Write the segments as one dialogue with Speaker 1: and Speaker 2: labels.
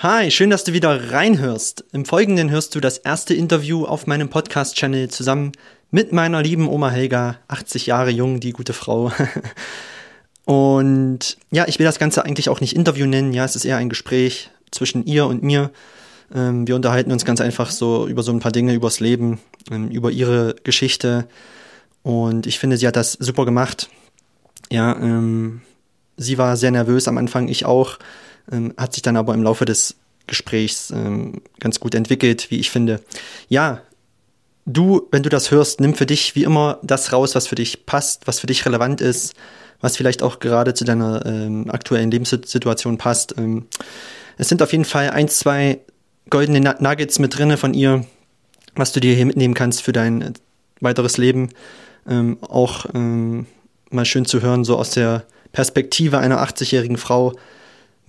Speaker 1: Hi, schön, dass du wieder reinhörst. Im Folgenden hörst du das erste Interview auf meinem Podcast-Channel zusammen mit meiner lieben Oma Helga, 80 Jahre jung, die gute Frau. Und ja, ich will das Ganze eigentlich auch nicht Interview nennen, ja, es ist eher ein Gespräch zwischen ihr und mir. Ähm, wir unterhalten uns ganz einfach so über so ein paar Dinge übers Leben, ähm, über ihre Geschichte. Und ich finde, sie hat das super gemacht. Ja, ähm, sie war sehr nervös am Anfang, ich auch ähm, hat sich dann aber im Laufe des Gesprächs ähm, ganz gut entwickelt, wie ich finde. Ja, du, wenn du das hörst, nimm für dich wie immer das raus, was für dich passt, was für dich relevant ist, was vielleicht auch gerade zu deiner ähm, aktuellen Lebenssituation passt. Ähm, es sind auf jeden Fall ein, zwei goldene Nuggets mit drinne von ihr, was du dir hier mitnehmen kannst für dein weiteres Leben. Ähm, auch ähm, mal schön zu hören, so aus der Perspektive einer 80-jährigen Frau,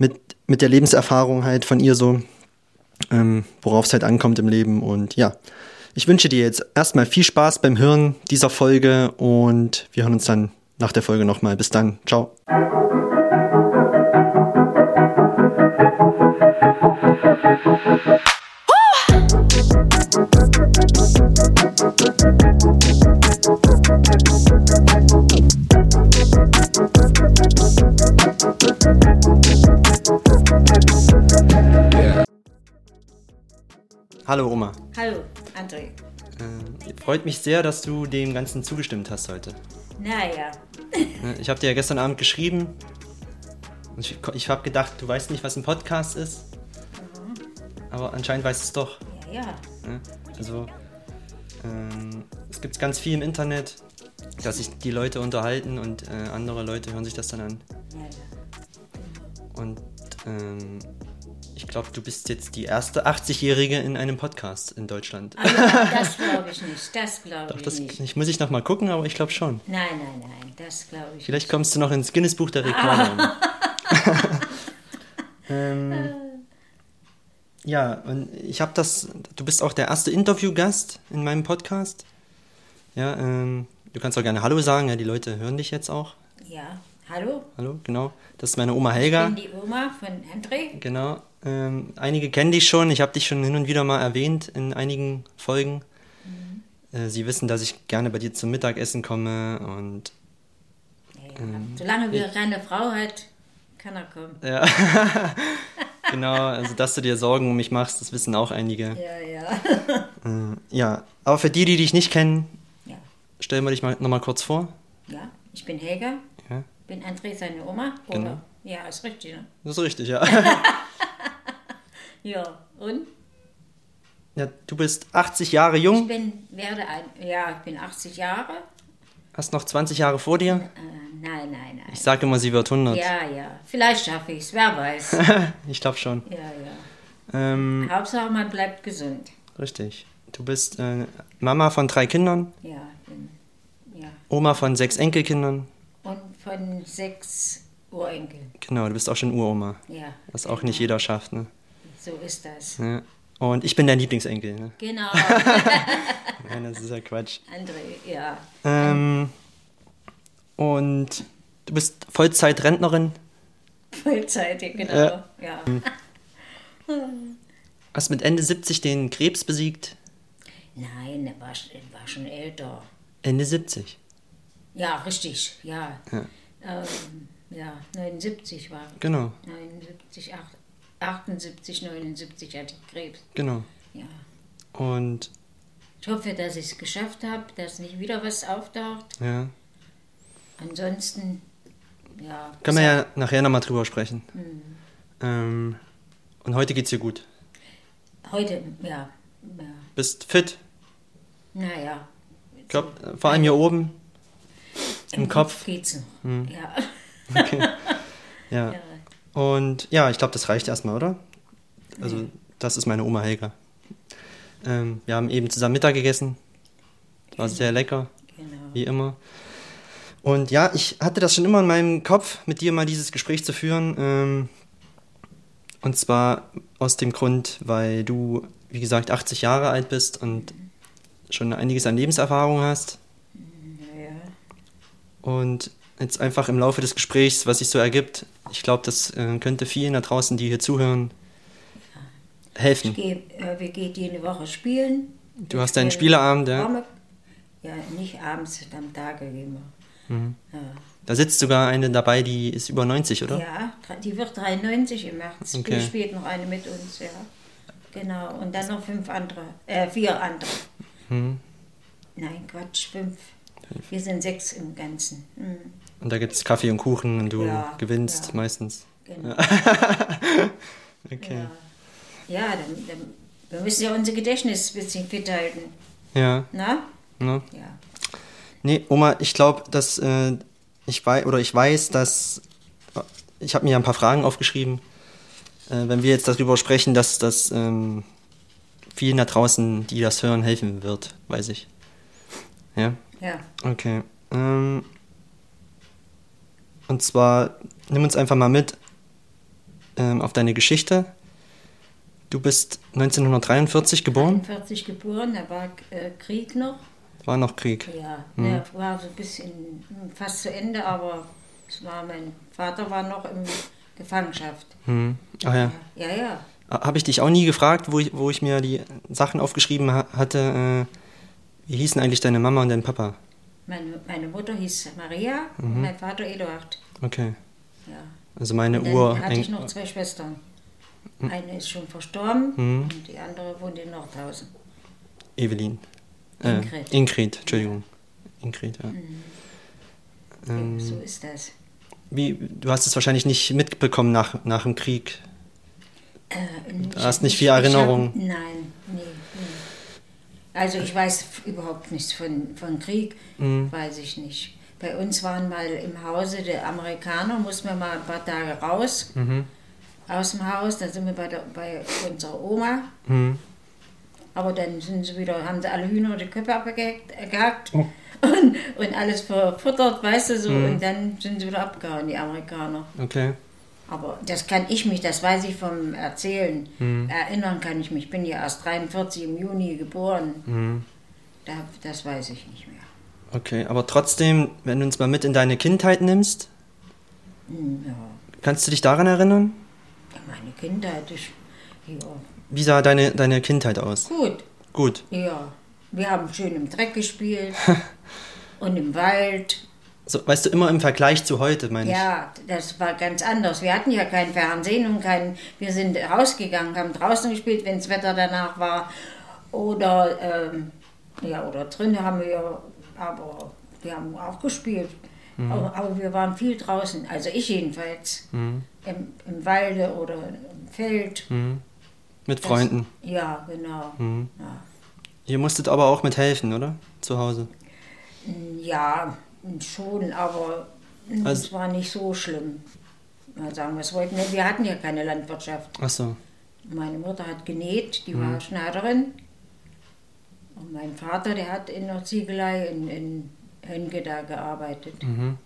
Speaker 1: mit, mit der Lebenserfahrung halt von ihr so, ähm, worauf es halt ankommt im Leben. Und ja, ich wünsche dir jetzt erstmal viel Spaß beim Hören dieser Folge und wir hören uns dann nach der Folge nochmal. Bis dann. Ciao. Hallo Oma.
Speaker 2: Hallo, André.
Speaker 1: Äh, freut mich sehr, dass du dem Ganzen zugestimmt hast heute.
Speaker 2: Naja.
Speaker 1: Ich habe dir ja gestern Abend geschrieben. Ich, ich habe gedacht, du weißt nicht, was ein Podcast ist. Mhm. Aber anscheinend weißt du es doch.
Speaker 2: Ja, ja.
Speaker 1: Also, ähm, es gibt ganz viel im Internet, dass sich die Leute unterhalten und äh, andere Leute hören sich das dann an. Und ähm, ich glaube, du bist jetzt die erste 80-Jährige in einem Podcast in Deutschland.
Speaker 2: Also, das glaube ich nicht. Das glaube ich
Speaker 1: das,
Speaker 2: nicht.
Speaker 1: Ich muss ich noch mal gucken, aber ich glaube schon.
Speaker 2: Nein, nein, nein, das glaube ich
Speaker 1: Vielleicht nicht. kommst du noch ins Guinness Buch der Rekorde. ähm, ja, und ich habe das. Du bist auch der erste Interviewgast in meinem Podcast. Ja, ähm, du kannst auch gerne Hallo sagen. Ja, die Leute hören dich jetzt auch.
Speaker 2: Ja, hallo.
Speaker 1: Hallo, genau. Das ist meine Oma Helga.
Speaker 2: Ich bin die Oma von André.
Speaker 1: Genau. Ähm, einige kennen dich schon. Ich habe dich schon hin und wieder mal erwähnt in einigen Folgen. Mhm. Äh, sie wissen, dass ich gerne bei dir zum Mittagessen komme und.
Speaker 2: Ja, ja. Ähm, Solange wir keine Frau hat, kann er kommen.
Speaker 1: Ja. genau, also dass du dir Sorgen um mich machst, das wissen auch einige.
Speaker 2: Ja, ja.
Speaker 1: äh, ja, aber für die, die dich nicht kennen. Stellen wir dich mal nochmal kurz vor.
Speaker 2: Ja, ich bin Helga. Ja. Bin André seine Oma. Oder? Genau. Ja, ist richtig, ne?
Speaker 1: Das ist richtig, ja.
Speaker 2: Ja, und?
Speaker 1: Ja, du bist 80 Jahre jung.
Speaker 2: Ich bin, werde ein, ja, ich bin 80 Jahre.
Speaker 1: Hast noch 20 Jahre vor dir?
Speaker 2: Äh, nein, nein, nein.
Speaker 1: Ich sage immer, sie wird 100.
Speaker 2: Ja, ja. Vielleicht schaffe ich es, wer weiß.
Speaker 1: ich glaube schon.
Speaker 2: Ja, ja.
Speaker 1: Ähm,
Speaker 2: Hauptsache, man bleibt gesund.
Speaker 1: Richtig. Du bist äh, Mama von drei Kindern.
Speaker 2: Ja, bin, ja.
Speaker 1: Oma von sechs Enkelkindern.
Speaker 2: Und von sechs Urenkeln.
Speaker 1: Genau, du bist auch schon Uroma.
Speaker 2: Ja.
Speaker 1: Was auch nicht jeder schafft, ne?
Speaker 2: So ist das.
Speaker 1: Ja. Und ich bin dein Lieblingsenkel. Ne?
Speaker 2: Genau.
Speaker 1: Nein, das ist ja Quatsch.
Speaker 2: André, ja.
Speaker 1: Ähm, und du bist Vollzeit-Rentnerin?
Speaker 2: Vollzeit, genau. Ja. ja.
Speaker 1: Hast mit Ende 70 den Krebs besiegt?
Speaker 2: Nein, er war, war schon älter.
Speaker 1: Ende 70?
Speaker 2: Ja, richtig, ja. Ja, ähm, ja 79 war.
Speaker 1: Genau.
Speaker 2: 79, 8, 78, 79 hatte ich Krebs.
Speaker 1: Genau.
Speaker 2: Ja.
Speaker 1: Und.
Speaker 2: Ich hoffe, dass ich es geschafft habe, dass nicht wieder was auftaucht.
Speaker 1: Ja.
Speaker 2: Ansonsten, ja.
Speaker 1: Können wir ja nachher nochmal drüber sprechen. Mhm. Ähm, und heute geht's dir gut?
Speaker 2: Heute, ja. ja.
Speaker 1: Bist fit?
Speaker 2: Naja.
Speaker 1: Glaub, vor allem hier oben. Im,
Speaker 2: Im
Speaker 1: Kopf.
Speaker 2: Kopf geht's noch.
Speaker 1: Mhm.
Speaker 2: Ja.
Speaker 1: Okay. ja. ja. Und ja, ich glaube, das reicht erstmal, oder? Also, das ist meine Oma Helga. Ähm, wir haben eben zusammen Mittag gegessen. War genau. sehr lecker.
Speaker 2: Genau.
Speaker 1: Wie immer. Und ja, ich hatte das schon immer in meinem Kopf, mit dir mal dieses Gespräch zu führen. Ähm, und zwar aus dem Grund, weil du, wie gesagt, 80 Jahre alt bist und schon einiges an Lebenserfahrung hast.
Speaker 2: Ja.
Speaker 1: Und jetzt einfach im Laufe des Gesprächs, was sich so ergibt, ich glaube, das äh, könnte vielen da draußen, die hier zuhören, helfen.
Speaker 2: Ich geh, äh, wir gehen jede Woche spielen.
Speaker 1: Du hast deinen Spieleabend, ja?
Speaker 2: Ja, nicht abends, am Tage gehen wir.
Speaker 1: Mhm.
Speaker 2: Ja.
Speaker 1: Da sitzt sogar eine dabei, die ist über 90, oder?
Speaker 2: Ja, die wird 93 im März.
Speaker 1: Okay.
Speaker 2: Die spielt noch eine mit uns, ja. Genau. Und dann noch fünf andere, äh, vier andere.
Speaker 1: Mhm.
Speaker 2: Nein, Quatsch, fünf. Wir sind sechs im Ganzen. Mhm.
Speaker 1: Und da gibt es Kaffee und Kuchen und du
Speaker 2: Ja,
Speaker 1: gewinnst
Speaker 2: ja.
Speaker 1: meistens.
Speaker 2: Genau.
Speaker 1: Okay.
Speaker 2: Ja, ja dann, dann, wir müssen ja unser Gedächtnis ein bisschen fit halten.
Speaker 1: Ja.
Speaker 2: Na?
Speaker 1: ne?
Speaker 2: Ja.
Speaker 1: Nee, Oma, ich glaube, dass äh, ich weiß oder ich weiß, dass ich habe mir ein paar Fragen aufgeschrieben. Äh, wenn wir jetzt darüber sprechen, dass das ähm, vielen da draußen, die das hören, helfen wird, weiß ich. Ja.
Speaker 2: Ja.
Speaker 1: Okay. Ähm, und zwar nimm uns einfach mal mit ähm, auf deine Geschichte. Du bist 1943 geboren,
Speaker 2: 41 geboren, da war äh, Krieg noch.
Speaker 1: war noch Krieg.
Speaker 2: Ja,
Speaker 1: Mhm.
Speaker 2: der war so ein bisschen hm, fast zu Ende, aber es war mein Vater war noch in Gefangenschaft.
Speaker 1: Hm. Ah ja.
Speaker 2: Ja, ja.
Speaker 1: Habe ich dich auch nie gefragt, wo ich, wo ich mir die Sachen aufgeschrieben ha hatte. Äh, wie hießen eigentlich deine Mama und dein Papa?
Speaker 2: Meine, meine Mutter hieß Maria
Speaker 1: Mhm.
Speaker 2: und mein Vater Eduard.
Speaker 1: Okay.
Speaker 2: Ja.
Speaker 1: Also meine
Speaker 2: dann
Speaker 1: Uhr.
Speaker 2: hatte ich noch zwei Schwestern. Eine ist schon verstorben
Speaker 1: Mhm.
Speaker 2: und die andere wohnt in Nordhausen.
Speaker 1: Evelyn. Äh,
Speaker 2: Ingrid.
Speaker 1: Ingrid, Entschuldigung. Ingrid, ja. Ähm,
Speaker 2: Ja, so ist das.
Speaker 1: wie, du hast es wahrscheinlich nicht mitbekommen nach, nach dem Krieg.
Speaker 2: Äh,
Speaker 1: Du hast
Speaker 2: hab
Speaker 1: nicht viel
Speaker 2: ich hab-
Speaker 1: Erinnerung.
Speaker 2: Nein, nee, nee. Also ich weiß überhaupt nichts von, von Krieg,
Speaker 1: Mhm.
Speaker 2: weiß ich nicht. Bei uns waren mal im Hause der Amerikaner, mussten wir mal ein paar Tage raus
Speaker 1: Mhm.
Speaker 2: aus dem Haus, dann sind wir bei, der, bei unserer Oma.
Speaker 1: Mhm.
Speaker 2: Aber dann sind sie wieder, haben sie alle Hühner die Köpfe abgehackt äh, gehackt und, und alles verfuttert, weißt du so,
Speaker 1: Mhm.
Speaker 2: und dann sind sie wieder abgehauen, die Amerikaner.
Speaker 1: Okay.
Speaker 2: Aber das kann ich mich, das weiß ich vom Erzählen.
Speaker 1: Mhm.
Speaker 2: Erinnern kann ich mich. Ich bin ja erst 43 im Juni geboren.
Speaker 1: Mhm.
Speaker 2: Da, das weiß ich nicht mehr.
Speaker 1: Okay, aber trotzdem, wenn du uns mal mit in deine Kindheit nimmst,
Speaker 2: Hm, Ja,
Speaker 1: kannst du dich daran erinnern?
Speaker 2: ja, meine Kindheit ist. Ja,
Speaker 1: Wie sah deine, deine Kindheit aus?
Speaker 2: gut.
Speaker 1: Gut.
Speaker 2: Ja, wir haben schön im Dreck gespielt und im Wald.
Speaker 1: So, weißt du, immer im Vergleich zu heute, meine ich.
Speaker 2: Ja, das war ganz anders. Wir hatten ja kein Fernsehen und kein. Wir sind rausgegangen, haben draußen gespielt, wenn das Wetter danach war. Oder, ähm, ja, oder drin haben wir, aber wir haben auch gespielt. Aber, aber wir waren viel draußen, also ich jedenfalls.
Speaker 1: Mhm.
Speaker 2: Im, Im Walde oder im Feld.
Speaker 1: Mhm. Mit
Speaker 2: Das-
Speaker 1: Freunden.
Speaker 2: Ja, genau.
Speaker 1: Mhm.
Speaker 2: Ja.
Speaker 1: Ihr musstet aber auch mithelfen, oder? Zu Hause.
Speaker 2: Ja, schon, aber es
Speaker 1: Also-
Speaker 2: war nicht so schlimm. Mal sagen wir es wollten. wir- Wir hatten ja keine Landwirtschaft.
Speaker 1: Ach so.
Speaker 2: Meine Mutter hat genäht, die
Speaker 1: Mhm.
Speaker 2: war Schneiderin. Und mein Vater, der hat in der Ziegelei in, in Hönke da gearbeitet.
Speaker 1: Mhm.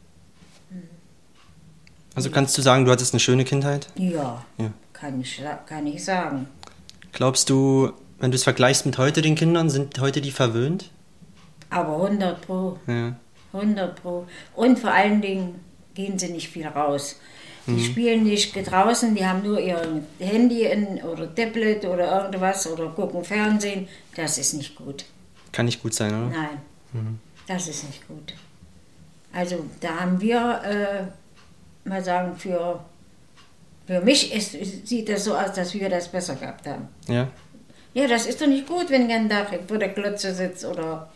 Speaker 1: Also kannst du sagen, du hattest eine schöne Kindheit?
Speaker 2: Ja,
Speaker 1: Ja.
Speaker 2: Kann, ich, kann ich sagen.
Speaker 1: Glaubst du, wenn du es vergleichst mit heute den Kindern, sind heute die verwöhnt?
Speaker 2: Aber 100 pro,
Speaker 1: Ja.
Speaker 2: 100 pro. Und vor allen Dingen gehen sie nicht viel raus. Die
Speaker 1: Mhm.
Speaker 2: spielen nicht draußen, die haben nur ihr Handy in, oder Tablet oder irgendwas oder gucken Fernsehen. Das ist nicht gut.
Speaker 1: Kann nicht gut sein, oder?
Speaker 2: Nein,
Speaker 1: Mhm.
Speaker 2: das ist nicht gut. Also da haben wir, äh, mal sagen, für, für mich ist, sieht das so aus, dass wir das besser gehabt haben.
Speaker 1: Ja.
Speaker 2: Ja, das ist doch nicht gut, wenn ein Tag vor der Klotze sitzt oder...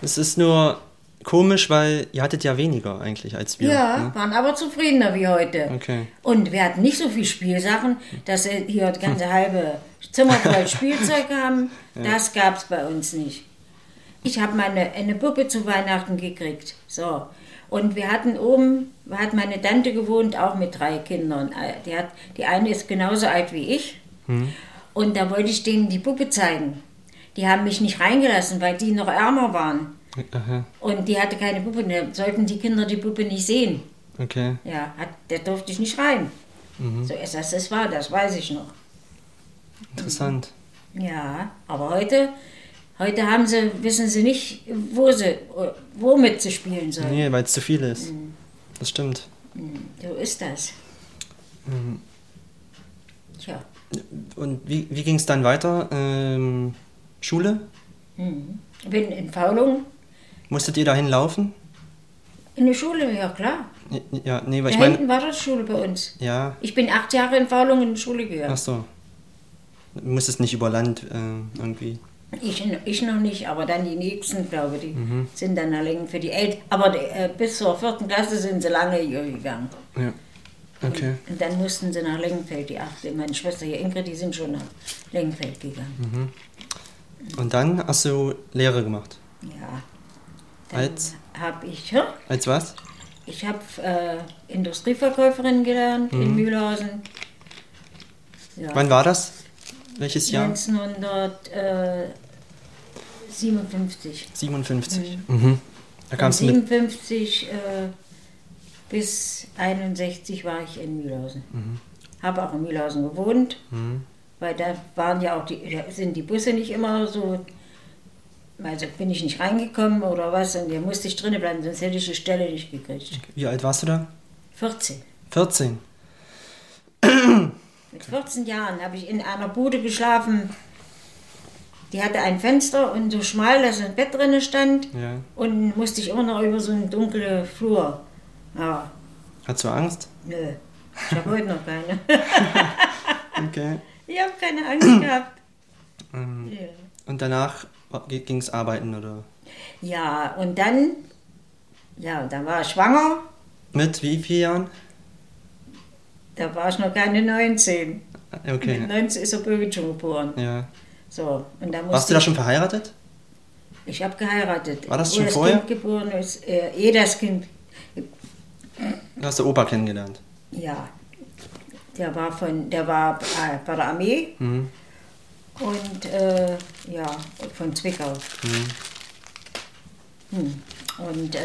Speaker 1: Es ist nur komisch, weil ihr hattet ja weniger eigentlich als wir.
Speaker 2: Ja,
Speaker 1: Ne?
Speaker 2: waren aber zufriedener wie heute.
Speaker 1: Okay.
Speaker 2: Und wir hatten nicht so viel Spielsachen, dass wir hier das ganze halbe Zimmer voll Spielzeug haben. Das gab es bei uns nicht. Ich habe meine eine Puppe zu Weihnachten gekriegt. So. Und wir hatten oben, hat meine Tante gewohnt, auch mit drei Kindern. Die, hat, die eine ist genauso alt wie ich. Und da wollte ich denen die Puppe zeigen. Die haben mich nicht reingelassen, weil die noch ärmer waren.
Speaker 1: Aha.
Speaker 2: Und die hatte keine Puppe. Da sollten die Kinder die Puppe nicht sehen.
Speaker 1: Okay.
Speaker 2: Ja, hat, der durfte ich nicht rein. So ist das, das war, das weiß ich noch.
Speaker 1: Interessant.
Speaker 2: Ja, aber heute, heute haben sie, wissen sie nicht, wo sie, womit sie spielen sollen.
Speaker 1: Nee, weil es zu viel ist.
Speaker 2: Mhm.
Speaker 1: Das stimmt.
Speaker 2: So ist das.
Speaker 1: Mhm.
Speaker 2: Tja,
Speaker 1: Und wie, wie ging es dann weiter? Ähm, Schule?
Speaker 2: Bin in Faulung
Speaker 1: Musstet ihr dahin laufen?
Speaker 2: in der Schule, ja klar.
Speaker 1: Ja, nee, weil
Speaker 2: Da
Speaker 1: ich meine.
Speaker 2: hinten war das Schule bei uns.
Speaker 1: Ja,
Speaker 2: Ich bin acht Jahre in Faulung in die Schule
Speaker 1: ach
Speaker 2: gegangen.
Speaker 1: so. Du musstest nicht über Land äh, irgendwie.
Speaker 2: Ich, ich noch nicht, aber dann die Nächsten, glaube ich, die
Speaker 1: Mhm.
Speaker 2: sind dann allein für die Eltern. Aber äh, bis zur vierten Klasse sind sie lange hier gegangen.
Speaker 1: Ja. Okay.
Speaker 2: Und dann mussten sie nach Lengenfeld, die achte. Meine Schwester hier, Ingrid, die sind schon nach Lengenfeld gegangen.
Speaker 1: Und dann hast du Lehre gemacht.
Speaker 2: Ja.
Speaker 1: Als?
Speaker 2: Habe ich, ja,
Speaker 1: Als was?
Speaker 2: ich habe äh, Industrieverkäuferin gelernt
Speaker 1: Mhm.
Speaker 2: in Mühlhausen. Ja.
Speaker 1: Wann war das? Welches Jahr?
Speaker 2: 1957.
Speaker 1: 57. Mhm. Da
Speaker 2: Von
Speaker 1: kamst du mit.
Speaker 2: 57 äh, bis 61 war ich in Mühlhausen.
Speaker 1: Mhm.
Speaker 2: Habe auch in Mühlhausen gewohnt, weil da waren ja auch die, da sind die Busse nicht immer so. Also bin ich nicht reingekommen oder was und da musste ich drinnen bleiben, sonst hätte ich die Stelle nicht gekriegt.
Speaker 1: Wie alt warst du da?
Speaker 2: 14.
Speaker 1: 14.
Speaker 2: Mit 14 Jahren habe ich in einer Bude geschlafen. Die hatte ein Fenster und so schmal, dass ein Bett drinne stand.
Speaker 1: Ja.
Speaker 2: Und musste ich immer noch über so einen dunklen Flur. Ja,
Speaker 1: Hattest du Angst?
Speaker 2: nö. Ich habe heute noch keine.
Speaker 1: Okay.
Speaker 2: Ich habe keine Angst gehabt.
Speaker 1: Ähm,
Speaker 2: Ja.
Speaker 1: Und danach ging es arbeiten oder?
Speaker 2: Ja, und dann, ja, dann war ich schwanger.
Speaker 1: Mit wie vielen Jahren?
Speaker 2: Da war ich noch keine 19. Mit
Speaker 1: Okay.
Speaker 2: 19 ist der Birgit schon geboren.
Speaker 1: Ja.
Speaker 2: So, und dann
Speaker 1: Warst du da schon verheiratet?
Speaker 2: ich habe geheiratet.
Speaker 1: War das schon
Speaker 2: das
Speaker 1: vorher?
Speaker 2: Kind geboren ist, äh, ehe das Kind,
Speaker 1: Da hast du Opa kennengelernt.
Speaker 2: ja, der war von, der war äh, bei der Armee
Speaker 1: Mhm.
Speaker 2: Und äh, ja, von Zwickau.
Speaker 1: Mhm.
Speaker 2: Hm. Und äh,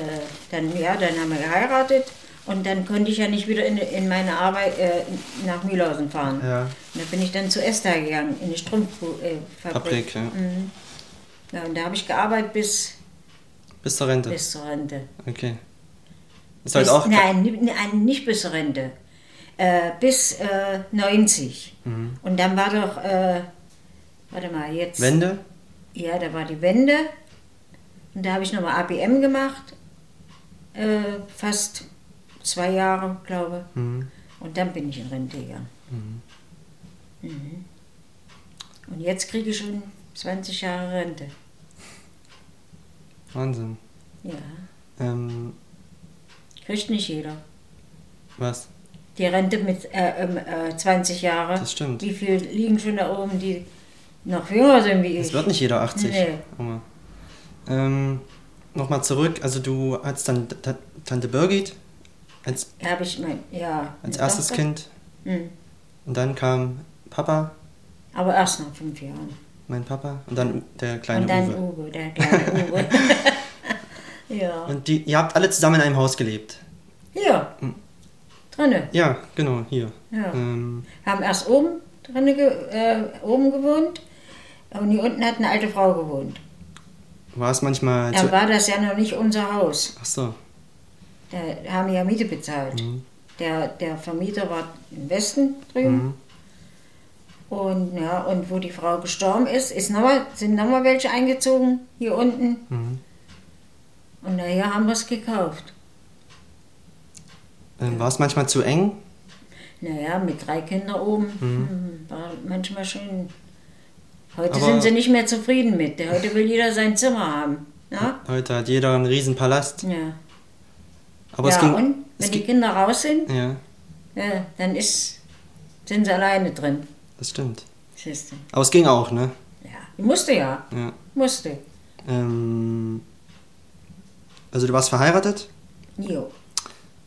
Speaker 2: dann, ja, dann haben wir geheiratet und dann konnte ich ja nicht wieder in, in meine Arbeit äh, nach Mühlhausen fahren.
Speaker 1: Ja.
Speaker 2: Und da bin ich dann zu Esther gegangen, in die Strumpffabrik. Äh,
Speaker 1: Fabrik, ja.
Speaker 2: Mhm. ja, und da habe ich gearbeitet bis,
Speaker 1: Bis zur Rente.
Speaker 2: bis zur Rente.
Speaker 1: Okay. Ist halt
Speaker 2: bis,
Speaker 1: auch.
Speaker 2: Nein, nein, nicht bis zur Rente. Äh, bis äh, 90.
Speaker 1: Mhm.
Speaker 2: Und dann war doch, äh, warte mal, jetzt.
Speaker 1: Wende?
Speaker 2: Ja, da war die Wende. Und da habe ich nochmal ABM gemacht. Äh, fast zwei Jahre, glaube ich.
Speaker 1: Mhm.
Speaker 2: Und dann bin ich in Rente gegangen. Mhm. Und jetzt kriege ich schon 20 Jahre Rente.
Speaker 1: Wahnsinn.
Speaker 2: Ja,
Speaker 1: Ähm,
Speaker 2: kriegt nicht jeder.
Speaker 1: was?
Speaker 2: Die Rente mit äh, ähm, äh, 20 Jahre.
Speaker 1: Das stimmt.
Speaker 2: Wie viele liegen schon da oben, die noch jünger sind wie
Speaker 1: Es
Speaker 2: ich?
Speaker 1: wird nicht jeder 80.
Speaker 2: Nee.
Speaker 1: Ähm, Nochmal zurück. Also, du hattest dann Ta- Tante Birgit als,
Speaker 2: Habe ich mein, ja.
Speaker 1: als erstes
Speaker 2: Tochter.
Speaker 1: Kind.
Speaker 2: Mhm.
Speaker 1: Und dann kam Papa,
Speaker 2: Aber erst nach fünf Jahren.
Speaker 1: mein Papa. Und dann der kleine
Speaker 2: Und dann
Speaker 1: Uwe.
Speaker 2: Uwe, der kleine Uwe. ja.
Speaker 1: Und die, ihr habt alle zusammen in einem Haus gelebt.
Speaker 2: Hier.
Speaker 1: Mhm.
Speaker 2: Drinne.
Speaker 1: Ja, genau, hier.
Speaker 2: Ja.
Speaker 1: Ähm,
Speaker 2: Haben erst oben drinne ge äh, oben gewohnt. Und hier unten hat eine alte Frau gewohnt.
Speaker 1: war es manchmal
Speaker 2: Da
Speaker 1: zu.
Speaker 2: war das ja noch nicht unser Haus.
Speaker 1: Ach so.
Speaker 2: Da haben wir ja Miete bezahlt.
Speaker 1: Mhm.
Speaker 2: Der, der Vermieter war im Westen drüben.
Speaker 1: Mhm.
Speaker 2: Und ja, und wo die Frau gestorben ist, ist noch mal, sind nochmal welche eingezogen, hier unten.
Speaker 1: Mhm.
Speaker 2: Und nachher haben wir es gekauft.
Speaker 1: Ähm, war es manchmal zu eng?
Speaker 2: Naja, mit drei Kindern oben hm, war manchmal schön. Heute
Speaker 1: Aber-
Speaker 2: sind sie nicht mehr zufrieden mit. Heute will jeder sein Zimmer haben. Ja?
Speaker 1: Heute hat jeder einen riesen Palast.
Speaker 2: Ja.
Speaker 1: Aber
Speaker 2: ja,
Speaker 1: es ging.
Speaker 2: und wenn die Kinder raus sind,
Speaker 1: ja,
Speaker 2: ja, dann ist, sind sie alleine drin.
Speaker 1: das stimmt.
Speaker 2: Siehst du.
Speaker 1: Aber es ging auch, ne?
Speaker 2: Ja, musste ja.
Speaker 1: Ja.
Speaker 2: Musste.
Speaker 1: Ähm, also du warst verheiratet
Speaker 2: Jo.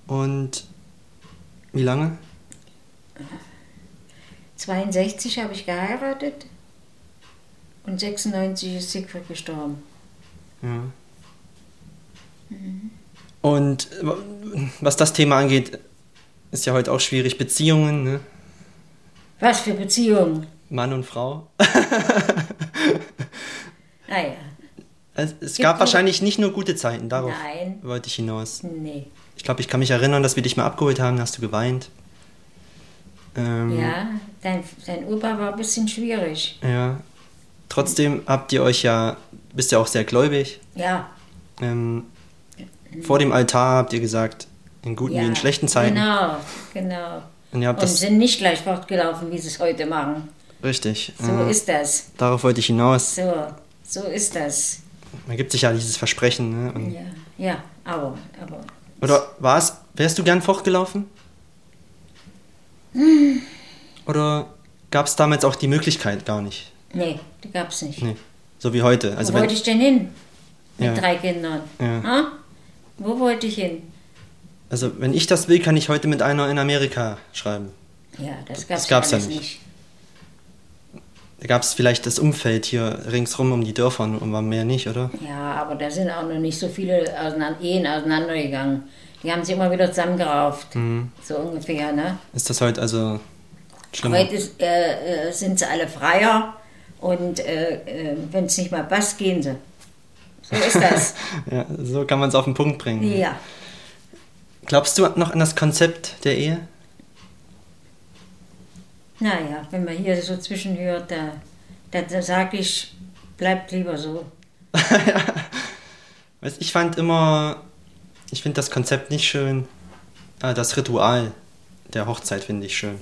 Speaker 1: und wie lange?
Speaker 2: 62 habe ich geheiratet und 96 ist Siegfried gestorben.
Speaker 1: Ja. Und w- was das Thema angeht, ist ja heute auch schwierig. Beziehungen, ne?
Speaker 2: Was für Beziehungen.
Speaker 1: Mann und Frau.
Speaker 2: Naja,
Speaker 1: Es, es gab
Speaker 2: nur-
Speaker 1: wahrscheinlich nicht nur gute Zeiten, darauf
Speaker 2: Nein.
Speaker 1: wollte ich hinaus.
Speaker 2: nee.
Speaker 1: Ich glaube, ich kann mich erinnern, dass wir dich mal abgeholt haben, da hast du geweint. Ähm,
Speaker 2: Ja, dein, dein Opa war ein bisschen schwierig.
Speaker 1: ja. Trotzdem habt ihr euch ja, bist ja auch sehr gläubig.
Speaker 2: Ja.
Speaker 1: Ähm, vor dem Altar habt ihr gesagt, in guten
Speaker 2: ja.
Speaker 1: wie in schlechten Zeiten.
Speaker 2: Genau, genau.
Speaker 1: Und ihr habt
Speaker 2: Und
Speaker 1: das
Speaker 2: sind nicht gleich fortgelaufen, wie sie es heute machen.
Speaker 1: richtig.
Speaker 2: So
Speaker 1: äh,
Speaker 2: ist das.
Speaker 1: darauf wollte ich hinaus.
Speaker 2: So, so ist das.
Speaker 1: Man gibt sich ja dieses Versprechen. Ne? Und,
Speaker 2: Ja, ja, aber, aber.
Speaker 1: Oder war es, wärst du gern fortgelaufen?
Speaker 2: Hm.
Speaker 1: Oder gab es damals auch die Möglichkeit gar nicht?
Speaker 2: Nee, die gab's nicht.
Speaker 1: Nee. So wie heute. Also
Speaker 2: Wo wollte ich denn hin? Mit
Speaker 1: Ja.
Speaker 2: drei Kindern.
Speaker 1: Ja.
Speaker 2: Ha? Wo wollte ich hin?
Speaker 1: also wenn ich das will, kann ich heute mit einer in Amerika schreiben.
Speaker 2: Ja, das gab's,
Speaker 1: Das gab's ja nicht.
Speaker 2: nicht.
Speaker 1: Da gab es vielleicht das Umfeld hier ringsrum um die Dörfer und war mehr nicht, oder?
Speaker 2: Ja, aber da sind auch noch nicht so viele auseinander, Ehen auseinandergegangen. Die haben sich immer wieder zusammengerauft.
Speaker 1: Mhm.
Speaker 2: So ungefähr, ne?
Speaker 1: Ist das heute also schlimmer?
Speaker 2: Heute ist, äh, äh, sind sie alle freier und äh, äh, wenn es nicht mal passt, gehen sie. So ist das.
Speaker 1: Ja, so kann man es auf den Punkt bringen.
Speaker 2: ja.
Speaker 1: Glaubst du noch an das Konzept der Ehe?
Speaker 2: Naja, wenn man hier so zwischenhört, da, da, da sage ich, bleibt lieber so.
Speaker 1: Weißt, ich fand immer, ich finde das Konzept nicht schön. Ah, das Ritual der Hochzeit finde ich schön.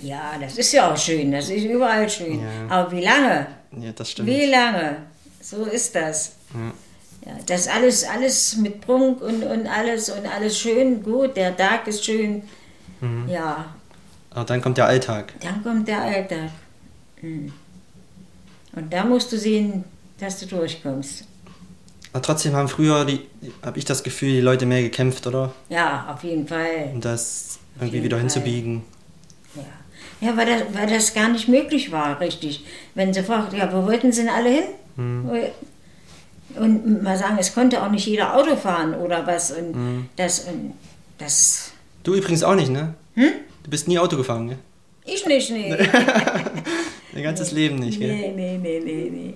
Speaker 2: Ja, das ist ja auch schön, das ist überall schön.
Speaker 1: Ja.
Speaker 2: Aber wie lange?
Speaker 1: Ja, das stimmt.
Speaker 2: Wie lange? So ist das. Ja, das alles, alles mit Prunk und, und alles und alles schön, gut, der Tag ist schön.
Speaker 1: Mhm.
Speaker 2: Ja,
Speaker 1: Aber dann kommt der Alltag.
Speaker 2: dann kommt der Alltag. Hm. Und da musst du sehen, dass du durchkommst.
Speaker 1: Aber trotzdem haben früher, habe ich das Gefühl, die Leute mehr gekämpft, oder?
Speaker 2: Ja, auf jeden Fall.
Speaker 1: Um das irgendwie
Speaker 2: jeden
Speaker 1: wieder
Speaker 2: Fall.
Speaker 1: hinzubiegen.
Speaker 2: Ja, weil, das, weil das gar nicht möglich war, richtig. Wenn sie fragt, ja, wo wollten sie denn alle hin? Und mal sagen, es konnte auch nicht jeder Auto fahren oder was. Und das, und das.
Speaker 1: Du übrigens auch nicht, ne? Du bist nie Auto gefahren, gell?
Speaker 2: Ich nicht, nee.
Speaker 1: Dein ganzes Leben nicht, gell?
Speaker 2: Nee, nee, nee, nee, nee.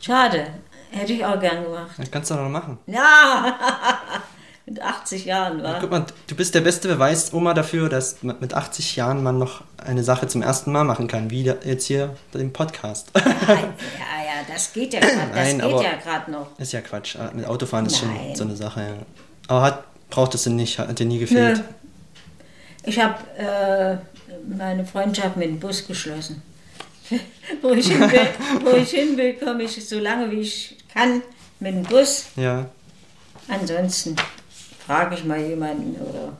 Speaker 2: Schade. Hätte ich auch gern gemacht.
Speaker 1: Das kannst du doch noch machen.
Speaker 2: Ja! Mit 80 Jahren, war.
Speaker 1: Guck mal, du bist der beste Beweis, Oma, dafür, dass mit 80 Jahren man noch eine Sache zum ersten Mal machen kann, wie jetzt hier den Podcast.
Speaker 2: Ja, ja, das geht ja gerade. Ja gerade noch.
Speaker 1: ist ja Quatsch. Ah, Mit Autofahren ist schon
Speaker 2: Nein.
Speaker 1: so eine Sache, ja. Aber hat, braucht es denn nicht, hat dir nie gefehlt.
Speaker 2: Nö. Ich habe äh, meine Freundschaft mit dem Bus geschlossen. wo, ich hin will, wo ich hin will, komme ich so lange wie ich kann mit dem Bus.
Speaker 1: Ja.
Speaker 2: Ansonsten frage ich mal jemanden oder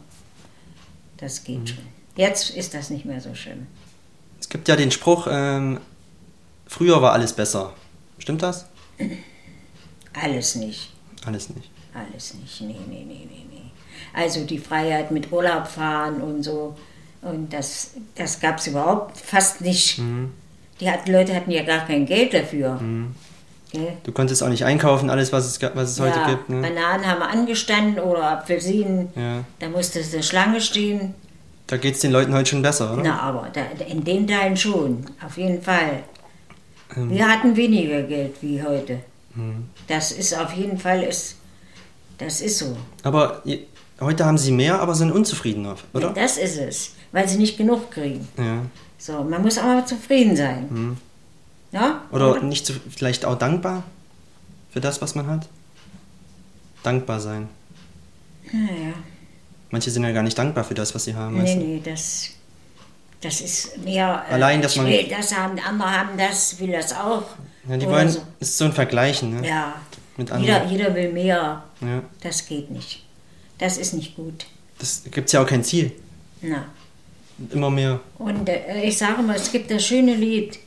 Speaker 2: das
Speaker 1: Mhm.
Speaker 2: geht schon. Jetzt ist das nicht mehr so schlimm.
Speaker 1: Es gibt ja den Spruch, ähm, früher war alles besser. Stimmt das?
Speaker 2: Alles nicht.
Speaker 1: Alles nicht.
Speaker 2: Alles nicht. Nee, nee, nee, nee, nee. Also die Freiheit mit Urlaub fahren und so. Und das, das gab es überhaupt fast nicht.
Speaker 1: Mhm.
Speaker 2: Die hat, Leute hatten ja gar kein Geld dafür. Gell?
Speaker 1: Du konntest auch nicht einkaufen, alles, was es, was es heute
Speaker 2: ja,
Speaker 1: gibt. Ne?
Speaker 2: Bananen haben angestanden oder Apfelsinen.
Speaker 1: Ja.
Speaker 2: Da musstest du Schlange stehen.
Speaker 1: Da geht es den Leuten heute schon besser, oder?
Speaker 2: Na, aber da, in den Teilen schon, auf jeden Fall.
Speaker 1: Ähm.
Speaker 2: Wir hatten weniger Geld wie heute.
Speaker 1: Mhm.
Speaker 2: Das ist auf jeden Fall, ist, das ist so.
Speaker 1: Aber heute haben sie mehr, aber sind unzufriedener, oder?
Speaker 2: Das ist es, weil sie nicht genug kriegen.
Speaker 1: Ja.
Speaker 2: So, man muss auch mal zufrieden sein. Ja?
Speaker 1: Mhm. Oder nicht so, vielleicht auch dankbar für das, was man hat? Dankbar sein.
Speaker 2: Naja,
Speaker 1: Manche sind ja gar nicht dankbar für das, was sie haben.
Speaker 2: nee,
Speaker 1: weißt du?
Speaker 2: nee, das, das ist mehr. äh,
Speaker 1: Allein, dass
Speaker 2: ich
Speaker 1: man-
Speaker 2: will das haben, andere haben das, will das auch.
Speaker 1: Ja, die
Speaker 2: Oder
Speaker 1: wollen,
Speaker 2: so.
Speaker 1: ist so ein Vergleichen, ne?
Speaker 2: Ja,
Speaker 1: Mit
Speaker 2: jeder,
Speaker 1: anderen.
Speaker 2: jeder will mehr.
Speaker 1: Ja.
Speaker 2: Das geht nicht. Das ist nicht gut.
Speaker 1: Das gibt's ja auch kein Ziel.
Speaker 2: Na.
Speaker 1: Immer mehr.
Speaker 2: Und äh, ich sage mal, es gibt das schöne Lied.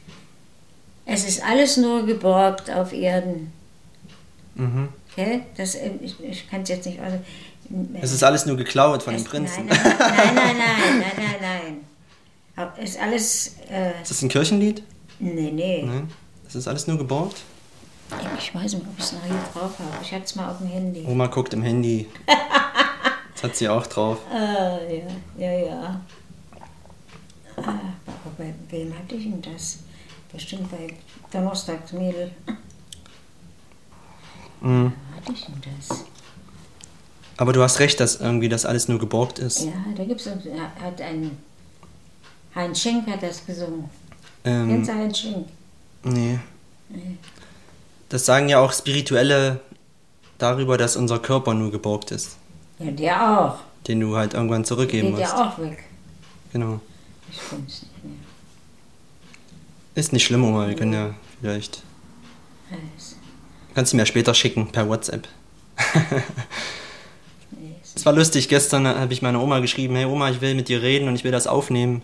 Speaker 2: Es ist alles nur geborgt auf Erden.
Speaker 1: Mhm.
Speaker 2: Okay? Das, äh, ich ich kann es jetzt nicht. Also,
Speaker 1: Es ist alles nur geklaut von
Speaker 2: es-
Speaker 1: Prinzen.
Speaker 2: Nein, nein, nein, nein, nein, nein, nein, Es ist alles. Äh,
Speaker 1: Ist das ein Kirchenlied?
Speaker 2: nee, nee.
Speaker 1: Nein. Das ist alles nur geborgt?
Speaker 2: Ich weiß nicht, ob ich es noch hier drauf habe. Ich hatte es mal auf dem Handy.
Speaker 1: Oma guckt im Handy. Das hat sie auch drauf.
Speaker 2: Ah, ja, ja, ja. Ah, aber bei wem hatte ich denn das? Bestimmt bei Donnerstagsmädel.
Speaker 1: Mhm.
Speaker 2: Hatte ich denn das?
Speaker 1: Aber du hast recht, dass irgendwie das alles nur geborgt ist.
Speaker 2: Ja, da gibt es, hat ein, Heinz Schenk hat das gesungen.
Speaker 1: Ähm,
Speaker 2: Kennst du Heinz Schenk?
Speaker 1: nee. Das sagen ja auch Spirituelle darüber, dass unser Körper nur geborgt ist,
Speaker 2: Ja, der auch.
Speaker 1: den du halt irgendwann zurückgeben
Speaker 2: Geht
Speaker 1: musst.
Speaker 2: ja auch weg.
Speaker 1: Genau.
Speaker 2: Ich find's nicht mehr.
Speaker 1: Ist nicht schlimm, Oma. Wir können ja vielleicht. Kannst du mir später schicken per WhatsApp. Es war lustig, gestern habe ich meiner Oma geschrieben, hey Oma, ich will mit dir reden und ich will das aufnehmen.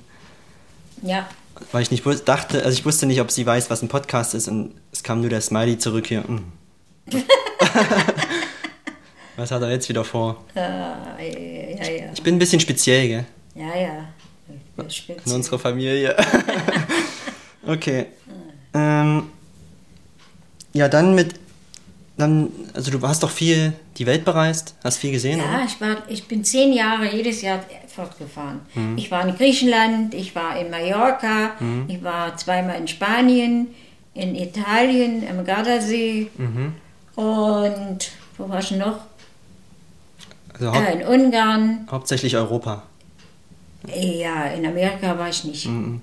Speaker 2: Ja,
Speaker 1: Weil ich nicht dachte, also ich wusste nicht, ob sie weiß, was ein Podcast ist und es kam nur der Smiley zurück hier. mm. was hat er jetzt wieder vor?
Speaker 2: äh, ja, ja.
Speaker 1: Ich bin ein bisschen speziell, gell?
Speaker 2: Ja, ja. Spitze.
Speaker 1: In unserer Familie. okay. Ähm, ja, dann mit. Dann, also du hast doch viel die Welt bereist, hast viel gesehen,
Speaker 2: Ja,
Speaker 1: oder?
Speaker 2: ich, war, ich bin zehn Jahre jedes Jahr fortgefahren.
Speaker 1: Mhm.
Speaker 2: Ich war in Griechenland, ich war in Mallorca,
Speaker 1: Mhm.
Speaker 2: ich war zweimal in Spanien, in Italien, am Gardasee
Speaker 1: Mhm.
Speaker 2: und wo war ich noch?
Speaker 1: Also
Speaker 2: Äh, in Ungarn.
Speaker 1: hauptsächlich Europa.
Speaker 2: Ja, in Amerika war ich nicht.
Speaker 1: Mhm.